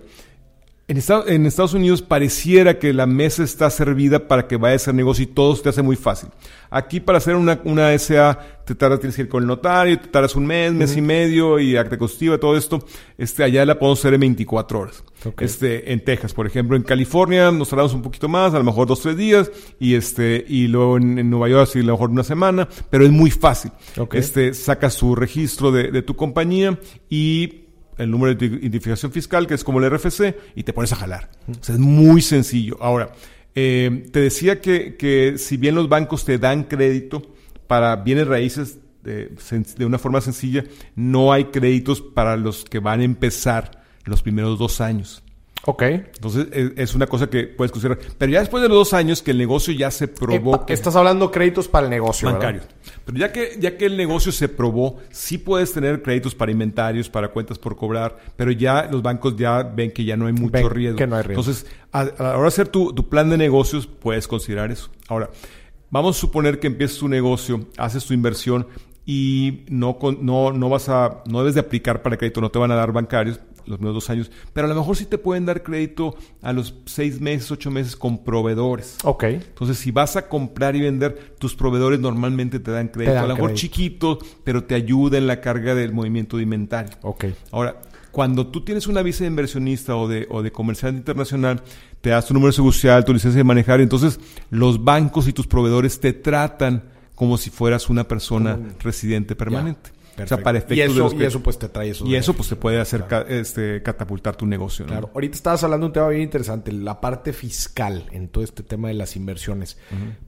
En, Estados Unidos pareciera que la mesa está servida para que vaya a hacer negocio y todo se te hace muy fácil. Aquí para hacer una, una SA te tardas, tienes que ir con el notario, te tardas un mes, mes y medio y acta constitutiva, todo esto. Este, allá la podemos hacer en 24 horas. Este, en Texas, por ejemplo, en California nos tardamos un poquito más, a lo mejor dos, tres días, y este, y luego en, Nueva York sí, a lo mejor una semana, pero es muy fácil. Este, sacas su registro de, de tu compañía y el número de identificación fiscal, que es como el RFC, y te pones a jalar. O sea, es muy sencillo. Ahora, eh, te decía que, que, si bien los bancos te dan crédito para bienes raíces de, de, una forma sencilla, no hay créditos para los que van a empezar los primeros dos años.
Ok.
Entonces es una cosa que puedes considerar. Pero ya después de los dos años que el negocio ya se probó.
estás hablando créditos para el negocio.
Bancarios. Pero ya que, ya que el negocio se probó, sí puedes tener créditos para inventarios, para cuentas por cobrar, pero ya los bancos ya ven que ya no hay mucho riesgo.
Que no hay riesgo.
Entonces, a, la hora de hacer tu, tu plan de negocios, puedes considerar eso. Ahora, vamos a suponer que empiezas tu negocio, haces tu inversión y no, no, no vas a, no debes de aplicar para crédito, no te van a dar bancarios, los primeros dos años, pero a lo mejor sí te pueden dar crédito a los seis meses, ocho meses con proveedores.
Ok.
Entonces, si vas a comprar y vender, tus proveedores normalmente te dan crédito. a lo mejor chiquito, pero te ayuda en la carga del movimiento de inventario.
Ok.
Ahora, cuando tú tienes una visa de inversionista o de, o de comerciante internacional, te das tu número de seguridad social, tu licencia de manejar, y entonces los bancos y tus proveedores te tratan como si fueras una persona residente permanente.
O sea, para efectos y eso, y eso pues te trae eso.
Y eso pues te puede hacer este, catapultar tu negocio. ¿no?
Claro. Ahorita estabas hablando de un tema bien interesante, la parte fiscal en todo este tema de las inversiones.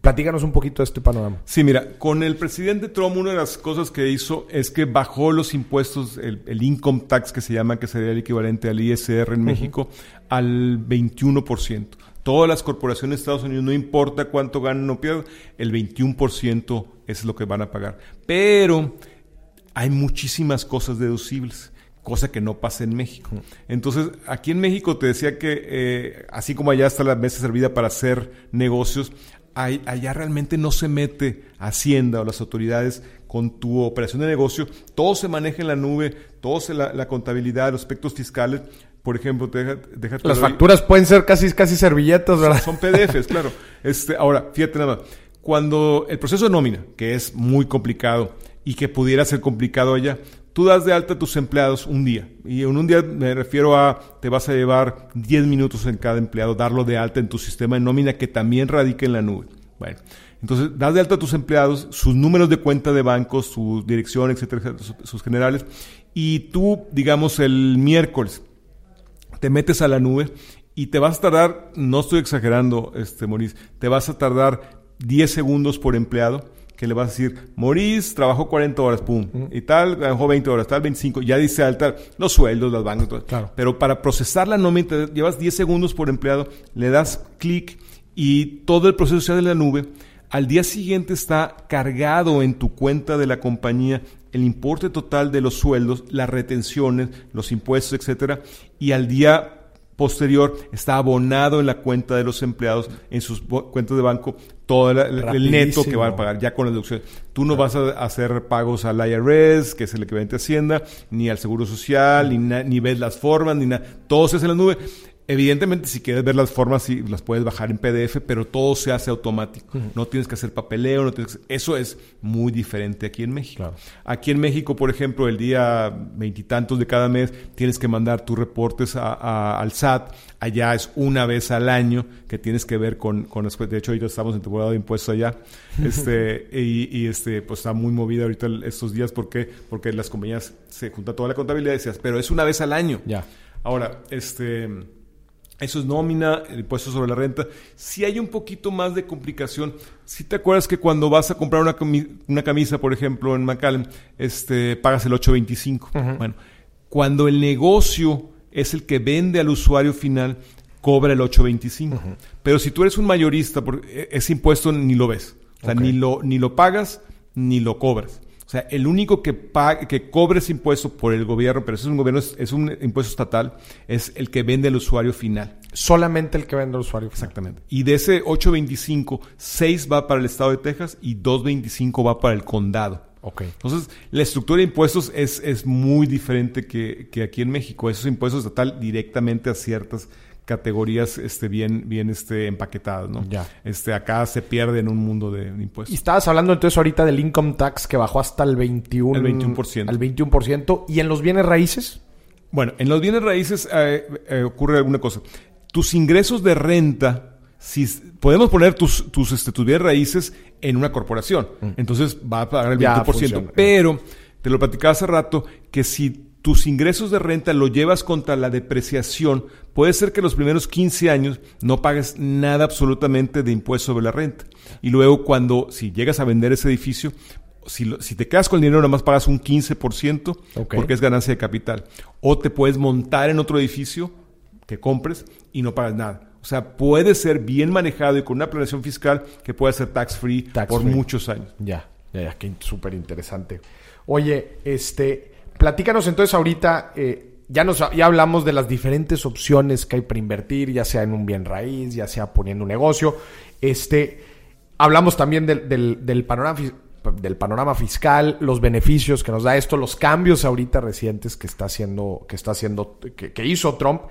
Platícanos un poquito de este panorama.
Sí, mira, con el presidente Trump una de las cosas que hizo es que bajó los impuestos, el, income tax que se llama, que sería el equivalente al ISR en México, al 21%. Todas las corporaciones de Estados Unidos, no importa cuánto ganan o pierdan, el 21% es lo que van a pagar. Pero hay muchísimas cosas deducibles, cosa que no pasa en México. Entonces, aquí en México te decía que, eh, así como allá está la mesa servida para hacer negocios, allá realmente no se mete Hacienda o las autoridades con tu operación de negocio, todo se maneja en la nube, todo se la, contabilidad, los aspectos fiscales. Por ejemplo, deja, deja
las facturas pueden ser casi, casi servilletas, ¿verdad?
Son PDFs, claro. Este, ahora, fíjate nada más. Cuando el proceso de nómina, que es muy complicado, y que pudiera ser complicado allá. Tú das de alta a tus empleados un día. Y en un día me refiero a, te vas a llevar 10 minutos en cada empleado, darlo de alta en tu sistema de nómina que también radica en la nube. Bueno, entonces das de alta a tus empleados, sus números de cuenta de bancos, su dirección, etcétera, sus generales. Y tú, digamos, el miércoles te metes a la nube y te vas a tardar, no estoy exagerando, este, Maurice, te vas a tardar 10 segundos por empleado que le vas a decir, Maurice trabajó 40 horas, pum, y tal, trabajó 20 horas, tal, 25, ya dice alta los sueldos, las bancas, todo.
Claro.
Pero para procesar la nómina, llevas 10 segundos por empleado, le das clic y todo el proceso sale de la nube. Al día siguiente está cargado en tu cuenta de la compañía el importe total de los sueldos, las retenciones, los impuestos, etcétera, y al día posterior está abonado en la cuenta de los empleados, en sus cuentas de banco, todo el, neto que van a pagar ya con la deducción. Tú no vas a hacer pagos al IRS, que es el equivalente a Hacienda, ni al Seguro Social, ni, ni ves las formas, ni nada. Todo se hace en la nube. Evidentemente, si quieres ver las formas, sí, las puedes bajar en PDF, pero todo se hace automático. No tienes que hacer papeleo, no tienes eso es muy diferente aquí en México. Aquí en México, por ejemplo, el día veintitantos de cada mes tienes que mandar tus reportes al SAT. Allá es una vez al año que tienes que ver con, con de hecho ahorita estamos en temporada de impuestos allá. Este, y, este, pues está muy movida ahorita estos días. ¿Por qué? Porque las compañías se junta toda la contabilidad y decías, pero es una vez al año.
Ya.
Ahora, este eso es nómina, el impuesto sobre la renta. Si hay un poquito más de complicación, si te acuerdas que cuando vas a comprar una, una camisa, por ejemplo, en McAllen, este, pagas el 8.25. Bueno, cuando el negocio es el que vende al usuario final, cobra el 8.25. Pero si tú eres un mayorista, e, ese impuesto ni lo ves. O sea, ni, lo, ni lo pagas, ni lo cobras. O sea, el único que, paga, que cobre ese impuesto por el gobierno, pero eso es un gobierno, es, un impuesto estatal, es el que vende al usuario final.
Solamente el que vende al usuario
final. Exactamente. Y de ese 8.25, 6 va para el estado de Texas y 2.25 va para el condado.
Ok.
Entonces, la estructura de impuestos es, es muy diferente que, que aquí en México. Esos impuestos estatal directamente a ciertas categorías este, bien, bien este, empaquetadas, ¿no?
Ya.
Este, acá se pierde en un mundo de, impuestos.
Y estabas hablando entonces ahorita del income tax que bajó hasta el 21%.
El 21%.
Al 21%. ¿Y en los bienes raíces?
Bueno, en los bienes raíces eh, eh, ocurre alguna cosa. Tus ingresos de renta, si podemos poner tus, tus, este, tus bienes raíces en una corporación, entonces va a pagar el
Mm. Ya
20%.
funciona.
Pero te lo platicaba hace rato que si tus ingresos de renta lo llevas contra la depreciación, puede ser que los primeros 15 años no pagues nada absolutamente de impuesto sobre la renta. Y luego cuando, si llegas a vender ese edificio, si, lo- si te quedas con el dinero, nada más pagas un 15%
Ok.
porque es ganancia de capital. O te puedes montar en otro edificio que compres y no pagas nada. O sea, puede ser bien manejado y con una planeación fiscal que puede ser tax free
Tax
por
free.
muchos años.
Ya, ya, ya, qué súper interesante. Oye, este, platícanos entonces ahorita, eh, ya, nos, ya hablamos de las diferentes opciones que hay para invertir, ya sea en un bien raíz, ya sea poniendo un negocio. Este, hablamos también del, del, panorama, del panorama fiscal, los beneficios que nos da esto, los cambios ahorita recientes que está haciendo, que está haciendo, que hizo Trump.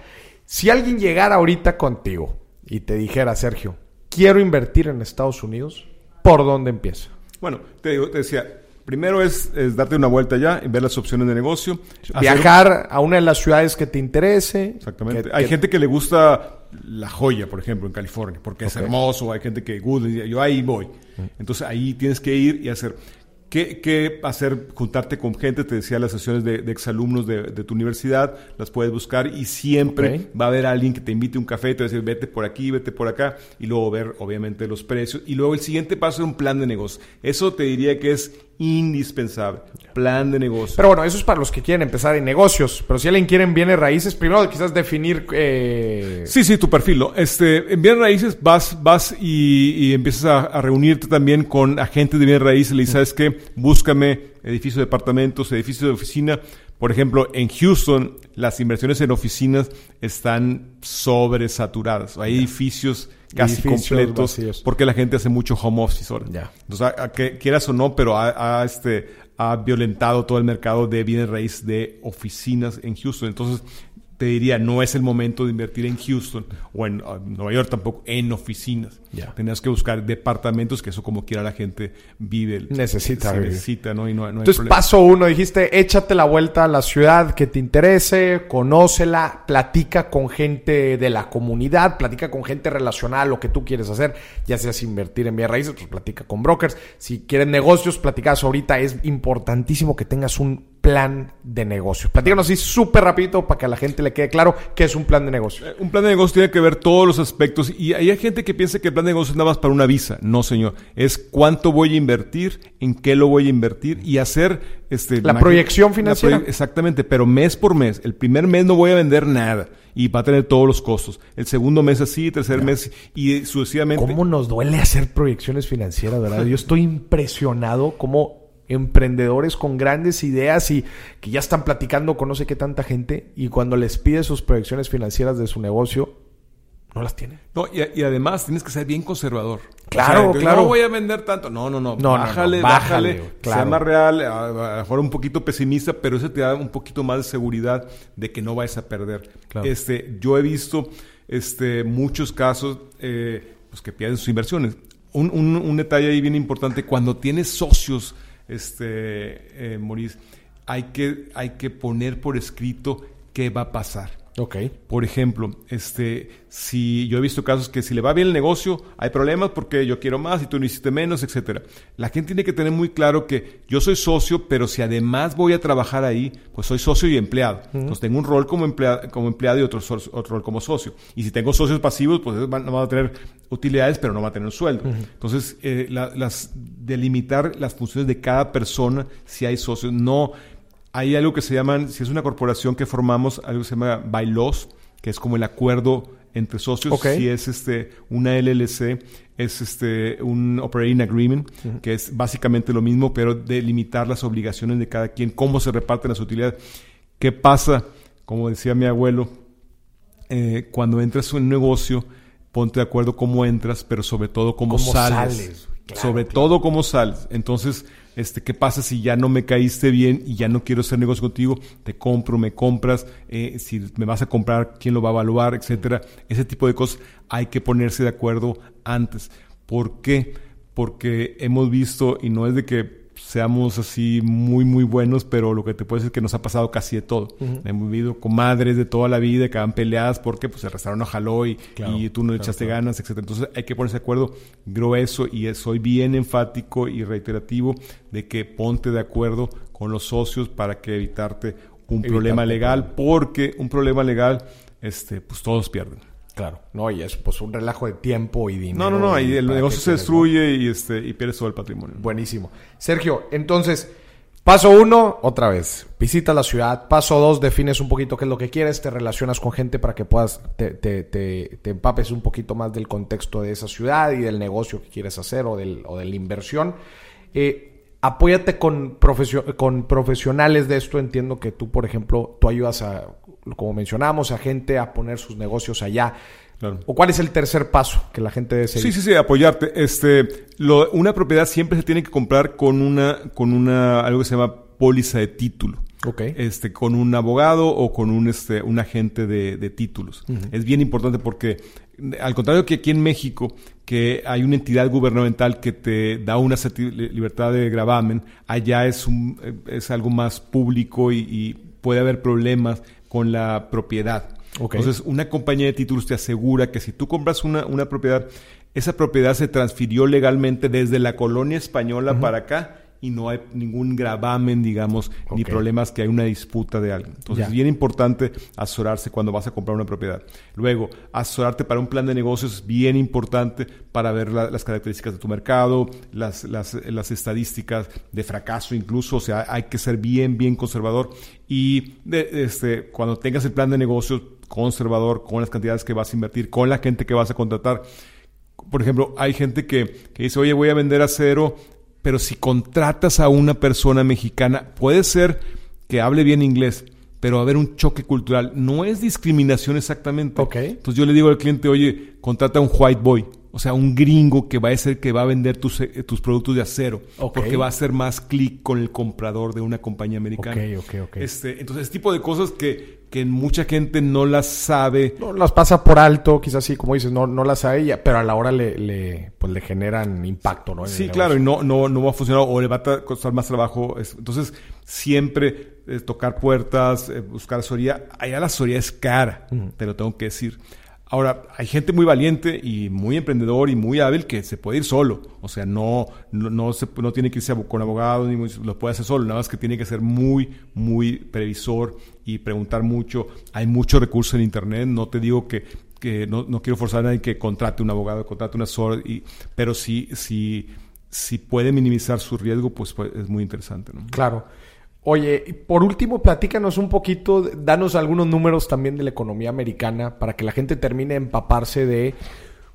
Si alguien llegara ahorita contigo y te dijera, Sergio, quiero invertir en Estados Unidos, ¿por dónde empieza?
Bueno, te, digo- te decía, primero es, es darte una vuelta allá y ver las opciones de negocio. hacer-
Viajar a una de las ciudades que te interese.
Exactamente.
que-
hay
que-
gente que le gusta La Joya, por ejemplo, en California, porque es hermoso. Hay gente que, good, yo ahí voy. Entonces ahí tienes que ir y hacer. ¿Qué, qué hacer? Juntarte con gente, te decía, las sesiones de, de exalumnos de, de tu universidad, las puedes buscar y siempre va a haber alguien que te invite a un café, te va a decir, vete por aquí, vete por acá, y luego ver, obviamente, los precios. Y luego el siguiente paso es un plan de negocio. Eso te diría que es indispensable. Plan de negocio.
Pero bueno, eso es para los que quieren empezar en negocios. Pero si alguien quiere en bienes raíces, primero quizás definir. eh,
Sí, sí, tu perfil. ¿no? Este, en bienes raíces vas, vas y, y empiezas a, a reunirte también con agentes de bienes raíces. Le dices, ¿sabes qué? Búscame edificios de departamentos, edificios de oficina. Por ejemplo, en Houston, las inversiones en oficinas están sobresaturadas. Hay edificios casi
Edificios
completos
vacíos.
porque la gente hace mucho home office ahora.
Ya.
Entonces, a- a que quieras o no, pero ha, ha, este, ha violentado todo el mercado de bienes raíces de oficinas en Houston. Entonces, te diría, no es el momento de invertir en Houston o en uh, Nueva York tampoco, en oficinas.
Ya.
Tenías que buscar departamentos, que eso como quiera la gente vive.
Necesita
Se necesita, ¿no? Y no, no hay
Entonces, paso uno, dijiste, échate la vuelta a la ciudad que te interese, conócela, platica con gente de la comunidad, platica con gente relacionada a lo que tú quieres hacer, ya sea si invertir en bienes raíces, pues platica con brokers. Si quieres negocios, platicas ahorita, es importantísimo que tengas un plan de negocio. Platícanos así súper rapidito para que a la gente le quede claro qué es un plan de negocio.
Eh, Un plan de negocio tiene que ver todos los aspectos y hay gente que piensa que el plan de negocio es nada más para una visa. No, señor. Es cuánto voy a invertir, en qué lo voy a invertir y hacer este,
La proyección
la
financiera.
proye- exactamente, pero mes por mes. El primer mes no voy a vender nada y va a tener todos los costos. El segundo mes así, tercer mes y sucesivamente.
¿Cómo nos duele hacer proyecciones financieras, verdad? Yo estoy impresionado como emprendedores con grandes ideas y que ya están platicando con no sé qué tanta gente y cuando les pide sus proyecciones financieras de su negocio, no las tienen.
No, y, y además tienes que ser bien conservador.
Claro,
que
claro.
No voy a vender tanto. No, no, no.
No, no, no,
bájale,
bájale,
bájale.
claro.
Sea más real, a, a lo mejor un poquito pesimista, pero eso te da un poquito más de seguridad de que no vayas a perder.
Claro.
Este, yo he visto este, muchos casos eh, pues que pierden sus inversiones. Un, un, un detalle ahí bien importante, cuando tienes socios, este, eh, hay que, hay que poner por escrito qué va a pasar.
Ok.
Por ejemplo, este, si yo he visto casos que si le va bien el negocio, hay problemas porque yo quiero más y tú no hiciste menos, etcétera. La gente tiene que tener muy claro que yo soy socio, pero si además voy a trabajar ahí, pues soy socio y empleado. Entonces tengo un rol como empleado, como empleado y otro, otro rol como socio. Y si tengo socios pasivos, pues van, no van a tener utilidades, pero no van a tener un sueldo. Entonces, eh, la- las delimitar las funciones de cada persona si hay socios, no hay algo que se llaman, si es una corporación que formamos, algo que se llama bylaws, que es como el acuerdo entre socios. Si es este una LLC, es este un operating agreement, que es básicamente lo mismo, pero de limitar las obligaciones de cada quien, cómo se reparten las utilidades. ¿Qué pasa? Como decía mi abuelo, eh, cuando entras en un negocio, ponte de acuerdo cómo entras, pero sobre todo cómo,
Cómo
sales.
sales, claro,
sobre todo cómo sales. Entonces, Este, ¿Qué pasa si ya no me caíste bien y ya no quiero hacer negocio contigo? Te compro, me compras, eh, si me vas a comprar, quién lo va a evaluar, etcétera. Ese tipo de cosas hay que ponerse de acuerdo antes. ¿Por qué? Porque hemos visto, y no es de que seamos así muy, muy buenos, pero lo que te puedo decir es que nos ha pasado casi de todo. Hemos vivido comadres de toda la vida que van peleadas porque pues, el restaurante jaló y, y tú no le echaste ganas, etc. Entonces hay que ponerse de acuerdo grueso y soy bien enfático y reiterativo de que ponte de acuerdo con los socios para que evitarte un problema legal, porque un problema legal, este, pues todos pierden.
Claro, no, y es pues un relajo de tiempo y dinero.
No, no, no, y el negocio se destruye y, este, y pierdes todo el patrimonio.
Buenísimo. Sergio, entonces, paso uno, otra vez, visita la ciudad. Paso dos, defines un poquito qué es lo que quieres, te relacionas con gente para que puedas, te, te, te, te empapes un poquito más del contexto de esa ciudad y del negocio que quieres hacer o, del, o de la inversión. Eh, apóyate con, con profesionales de esto. Entiendo que tú, por ejemplo, tú ayudas a como mencionamos, a gente a poner sus negocios allá. ¿O cuál es el tercer paso que la gente debe seguir?
Sí, sí, sí, apoyarte. Este, lo, una propiedad siempre se tiene que comprar con una, con una, algo que se llama póliza de título.
Okay.
Este, con un abogado o con un, este, un agente de, de títulos. Es bien importante porque, al contrario que aquí en México, que hay una entidad gubernamental que te da una libertad de gravamen, allá es, un, es algo más público y, y puede haber problemas con la propiedad. Entonces, una compañía de títulos te asegura que si tú compras una, una propiedad, esa propiedad se transfirió legalmente desde la colonia española para acá y no hay ningún gravamen, digamos, ni problemas que hay una disputa de algo. Entonces, es bien importante asesorarse cuando vas a comprar una propiedad. Luego, asesorarte para un plan de negocios es bien importante para ver las características de tu mercado, las, las, las, estadísticas de fracaso incluso, o sea, hay que ser bien, bien conservador. Y este, cuando tengas el plan de negocios conservador, con las cantidades que vas a invertir, con la gente que vas a contratar, por ejemplo, hay gente que, que dice, oye, voy a vender acero pero si contratas a una persona mexicana, puede ser que hable bien inglés, pero va a haber un choque cultural. No es discriminación exactamente. Entonces yo le digo al cliente, oye, contrata a un white boy. O sea, un gringo que va a ser que va a vender tus, eh, tus productos de acero. Porque va a hacer más clic con el comprador de una compañía americana. Este, entonces, ese tipo de cosas que, que mucha gente no las sabe.
No las pasa por alto, quizás sí, como dices, no, no las sabe, pero a la hora le, le, pues le generan impacto, ¿no?
sí, claro, y no, no, no va a funcionar o le va a costar más trabajo. Entonces, siempre eh, tocar puertas, eh, buscar asesoría. Allá la asesoría es cara, te lo tengo que decir. Ahora, hay gente muy valiente y muy emprendedor y muy hábil que se puede ir solo. O sea, no, no, no, se, no tiene que irse con abogado, ni lo puede hacer solo. Nada más que tiene que ser muy, muy previsor y preguntar mucho. Hay muchos recursos en Internet. No te digo que, que no, no quiero forzar a nadie que contrate un abogado, contrate un asesor, y, pero sí, sí, si puede minimizar su riesgo, pues, pues es muy interesante. ¿no?
Claro. Oye, por último, platícanos un poquito, danos algunos números también de la economía americana para que la gente termine de empaparse de,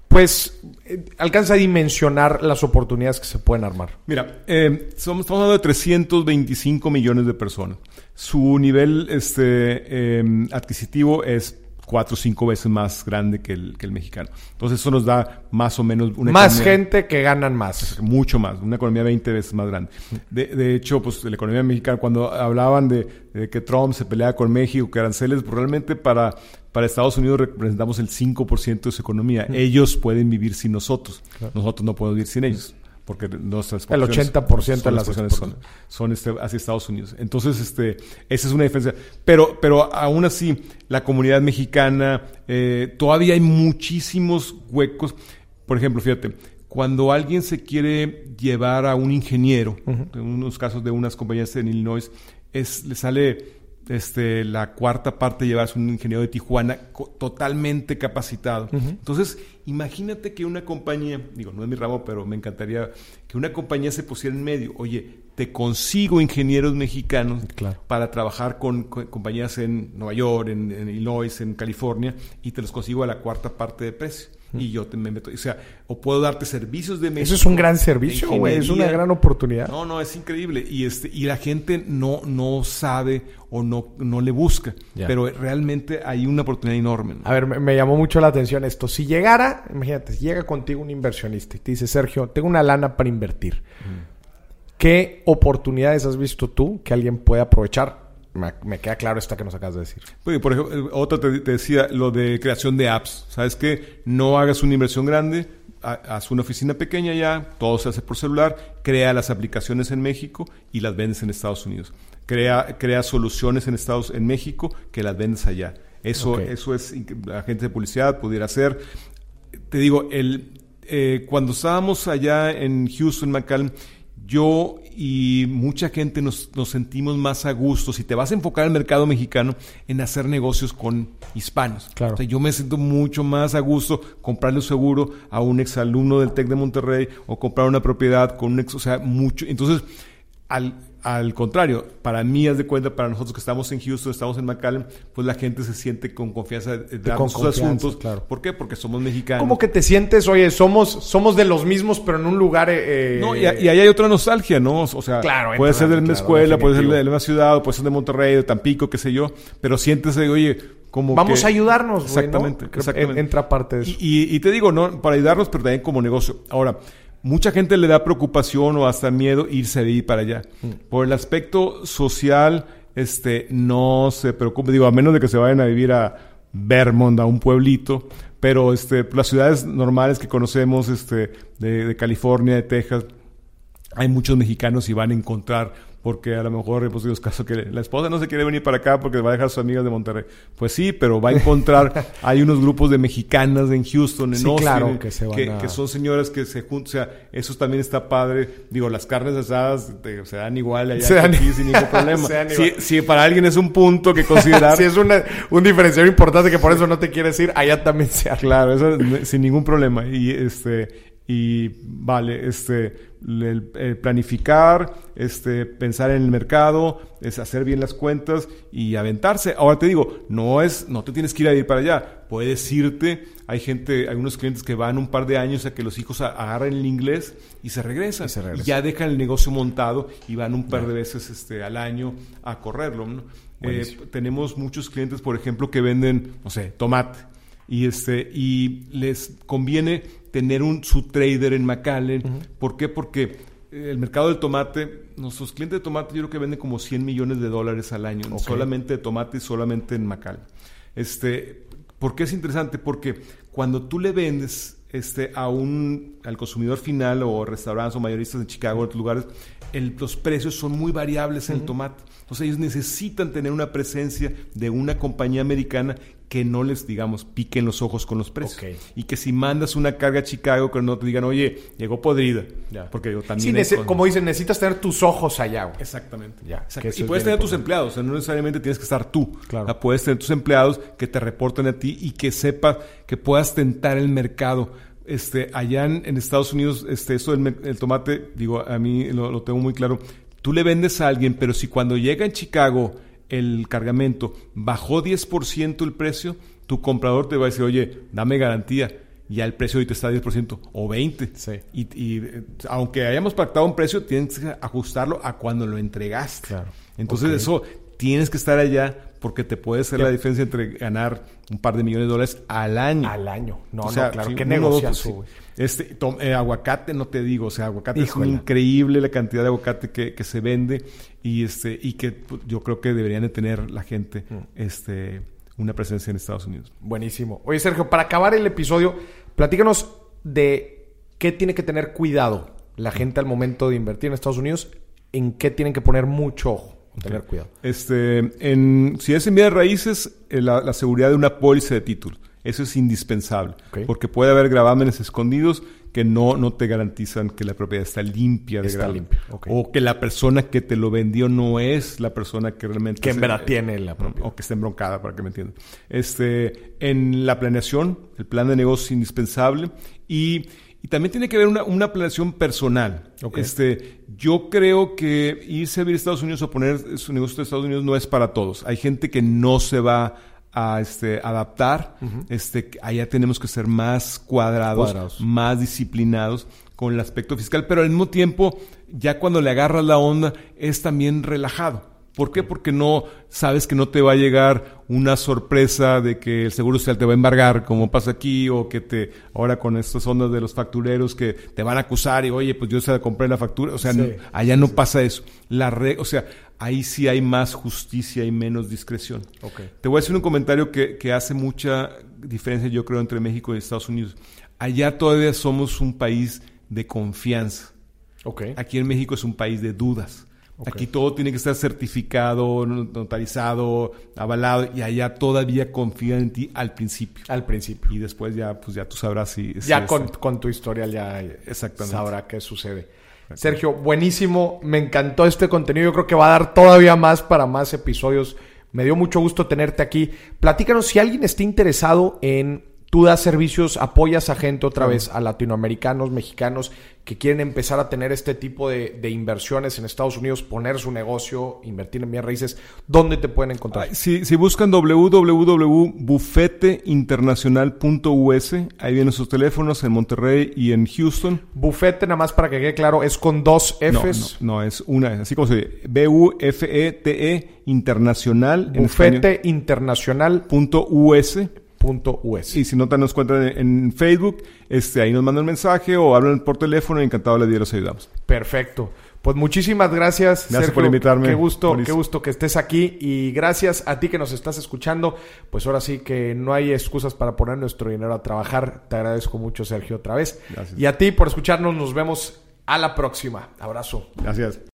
pues, eh, alcanza a dimensionar las oportunidades que se pueden armar.
Mira, eh, somos, estamos hablando de 325 millones de personas. Su nivel este, em, adquisitivo es cuatro o cinco veces más grande que el, que el mexicano. Entonces eso nos da más o menos
una Más gente que ganan más.
Mucho más, una economía 20 veces más grande. De, de hecho, pues la economía mexicana, cuando hablaban de, que Trump se peleaba con México, que aranceles, pues realmente para, para Estados Unidos representamos el 5% de su economía. Ellos pueden vivir sin nosotros. Nosotros no podemos vivir sin ellos porque nuestras
el 80% de las
exportaciones son, son este, hacia Estados Unidos. Entonces, este, esa es una diferencia. Pero, pero aún así, la comunidad mexicana, eh, todavía hay muchísimos huecos. Por ejemplo, fíjate, cuando alguien se quiere llevar a un ingeniero, en unos casos de unas compañías en Illinois, es, le sale este, la cuarta parte llevas un ingeniero de Tijuana totalmente capacitado. Entonces, imagínate que una compañía, digo, no es mi ramo, pero me encantaría que una compañía se pusiera en medio. Oye, te consigo ingenieros mexicanos para trabajar con, compañías en Nueva York, en, en Illinois, en California, y te los consigo a la cuarta parte de precio y yo te me meto. O sea, o puedo darte servicios de
México. Eso es un gran servicio, güey. Es una gran oportunidad.
No, no, es increíble. Y este y la gente no, no sabe o no, no le busca. Pero realmente hay una oportunidad enorme.
A ver, me, llamó mucho la atención esto. Si llegara, imagínate, llega contigo un inversionista y te dice, Sergio, tengo una lana para invertir. ¿Qué oportunidades has visto tú que alguien puede aprovechar? Me, me queda claro esta que nos acabas de decir.
Oye, por ejemplo, otra te, te decía, lo de creación de apps. ¿Sabes qué? No hagas una inversión grande, ha- haz una oficina pequeña ya, todo se hace por celular, crea las aplicaciones en México y las vendes en Estados Unidos. Crea, crea soluciones en Estados en México que las vendes allá. Eso, eso es la gente de publicidad pudiera hacer. Te digo, el, eh, cuando estábamos allá en Houston, McAllen, yo y mucha gente nos, nos sentimos más a gusto. Si te vas a enfocar al mercado mexicano, en hacer negocios con hispanos.
Claro.
O sea, yo me siento mucho más a gusto comprarle un seguro a un exalumno del TEC de Monterrey o comprar una propiedad con un ex, o sea, mucho. Entonces, al, al contrario, para mí, haz de cuenta, para nosotros que estamos en Houston, estamos en McAllen, pues la gente se siente con confianza de dar
con
sus
confianza,
asuntos.
claro.
¿Por qué? Porque somos mexicanos.
¿Cómo que te sientes, oye, somos, somos de los mismos, pero en un lugar... eh,
No, y, y ahí hay otra nostalgia, ¿no? O sea,
Claro,
puede ser de una
claro,
escuela, puede ser de una ciudad, o puede ser de Monterrey, de Tampico, qué sé yo, pero siéntese, oye, como
Vamos
que-
a ayudarnos, güey, ¿no?
Exactamente,
que
exactamente.
entra parte de eso.
Y, y- y te digo, ¿no? Para ayudarnos, pero también como negocio. Ahora, mucha gente le da preocupación o hasta miedo irse de ahí para allá.
Mm.
Por el aspecto social, este, no se preocupe, digo, a menos de que se vayan a vivir a Vermont, a un pueblito, pero este, las ciudades normales que conocemos, este, de, de California, de Texas, hay muchos mexicanos y van a encontrar, porque a lo mejor hemos tenido caso que la esposa no se quiere venir para acá porque va a dejar a sus amigas de Monterrey. Pues sí, pero va a encontrar, hay unos grupos de mexicanas en Houston, en
Sí,
Austin,
claro, que se van
que,
a-
que son señoras que se juntan, o sea, eso también está padre. Digo, las carnes asadas te- se dan igual allá
Se dan-
aquí sin ningún problema. si, si para alguien es un punto que considerar,
Si es una- un diferenciador importante que por eso no te quieres ir, allá también se.
Claro, eso es- sin ningún problema. Y este y vale, este el, el planificar, este pensar en el mercado, es hacer bien las cuentas y aventarse. Ahora te digo, no es no te tienes que ir a ir para allá. Puedes irte, hay gente, hay unos clientes que van un par de años a que los hijos agarren el inglés y se regresan.
Y se regresan.
ya dejan el negocio montado y van un par de veces este al año a correrlo, ¿no? Eh, tenemos muchos clientes, por ejemplo, que venden, no sé, tomate y este y les conviene tener un su trader en McAllen. ¿Por qué? Porque eh, el mercado del tomate, nuestros clientes de tomate yo creo que venden como 100 millones de dólares al año,
Ok.
solamente de tomate y solamente en McAllen. Este, ¿por qué es interesante? Porque cuando tú le vendes este, a un, al consumidor final o restaurantes o mayoristas en Chicago, en otros lugares, el- los precios son muy variables en el tomate. Entonces ellos necesitan tener una presencia de una compañía americana que no les, digamos, piquen los ojos con los precios. Y que si mandas una carga a Chicago, que no te digan, oye, llegó podrida.
Ya.
Porque
Sí,
también... con-
como dicen, necesitas tener tus ojos allá, güey.
Exactamente.
Ya,
Y
es
puedes tener tus empleados, o sea, no necesariamente tienes que estar tú.
Claro.
O sea, puedes tener tus empleados que te reporten a ti y que sepas que puedas tentar el mercado. Este, allá en, en Estados Unidos, este, esto del el tomate, digo, a mí lo, lo tengo muy claro. Tú le vendes a alguien, pero si cuando llega en Chicago el cargamento bajó 10% el precio, tu comprador te va a decir, oye, dame garantía. Ya el precio ahorita está a 10% o 20%.
Sí.
Y, y, eh, aunque hayamos pactado un precio, tienes que ajustarlo a cuando lo entregaste.
Claro.
Entonces eso tienes que estar allá porque te puede hacer
Ya.
la diferencia entre ganar un par de millones de dólares al año.
Al año. No,
O sea,
no, claro.
sí,
Qué
sí. Este, tom- eh, aguacate, no te digo, o sea, aguacate
Híjole.
es increíble la cantidad de aguacate que, que se vende y este y que pues, yo creo que deberían de tener la gente
Mm.
este una presencia en Estados Unidos.
Buenísimo. Oye, Sergio, para acabar el episodio, platícanos de qué tiene que tener cuidado la gente al momento de invertir en Estados Unidos, en qué tienen que poner mucho ojo, tener cuidado.
Este, en, si es en bienes raíces, eh, la, la seguridad de una póliza de título. Eso es indispensable. Porque puede haber gravámenes escondidos que no, no te garantizan que la propiedad está limpia de
Está limpia.
O que la persona que te lo vendió no es la persona que realmente...
Que en tiene la propiedad.
o que esté embroncada, para que me entiendan. Este, en la planeación, el plan de negocio es indispensable y, y también tiene que haber una, una planeación personal. Este, yo creo que irse a vivir a Estados Unidos o poner su negocio en Estados Unidos no es para todos. Hay gente que no se va a este, adaptar. este, allá tenemos que ser más cuadrados,
Cuadrados.
más disciplinados con el aspecto fiscal, pero al mismo tiempo, ya cuando le agarras la onda, es también relajado. ¿Por qué? Porque no sabes que no te va a llegar una sorpresa de que el seguro social te va a embargar, como pasa aquí, o que te, ahora con estas ondas de los factureros que te van a acusar y oye, pues yo se la compré la factura. O sea, no, allá no pasa eso. La re, o sea, ahí sí hay más justicia y menos discreción.
Okay.
Te voy a hacer un comentario que, que hace mucha diferencia, yo creo, entre México y Estados Unidos. Allá todavía somos un país de confianza.
Okay.
Aquí en México es un país de dudas. Okay. Aquí todo tiene que estar certificado, notarizado, avalado y allá todavía confían en ti al principio.
Al principio.
Y después ya, pues ya tú sabrás si...
Ya con, con, tu historial ya Exactamente. sabrá qué sucede. Sergio, buenísimo. Me encantó este contenido. Yo creo que va a dar todavía más para más episodios. Me dio mucho gusto tenerte aquí. Platícanos si alguien está interesado en Tú das servicios, apoyas a gente otra vez, a latinoamericanos, mexicanos que quieren empezar a tener este tipo de, de, inversiones en Estados Unidos, poner su negocio, invertir en bienes raíces. ¿Dónde te pueden encontrar?
Si, si buscan www.bufeteinternacional.us, ahí vienen sus teléfonos en Monterrey y en Houston.
Bufete, nada más para que quede claro, es con dos Fs.
No, no, no es una, así como se dice, B-U-F-E-T-E -E, Internacional.
Bufete Internacional.us.
US. Y si no te nos encuentran en, en, Facebook, este, ahí nos mandan mensaje o hablan por teléfono encantado les los ayudamos.
Perfecto. Pues muchísimas gracias.
Gracias Sergio. por invitarme.
Qué gusto, qué gusto que estés aquí y gracias a ti que nos estás escuchando. Pues ahora sí que no hay excusas para poner nuestro dinero a trabajar. Te agradezco mucho, Sergio, otra vez.
Gracias.
Y a ti por escucharnos. Nos vemos a la próxima. Abrazo.
Gracias.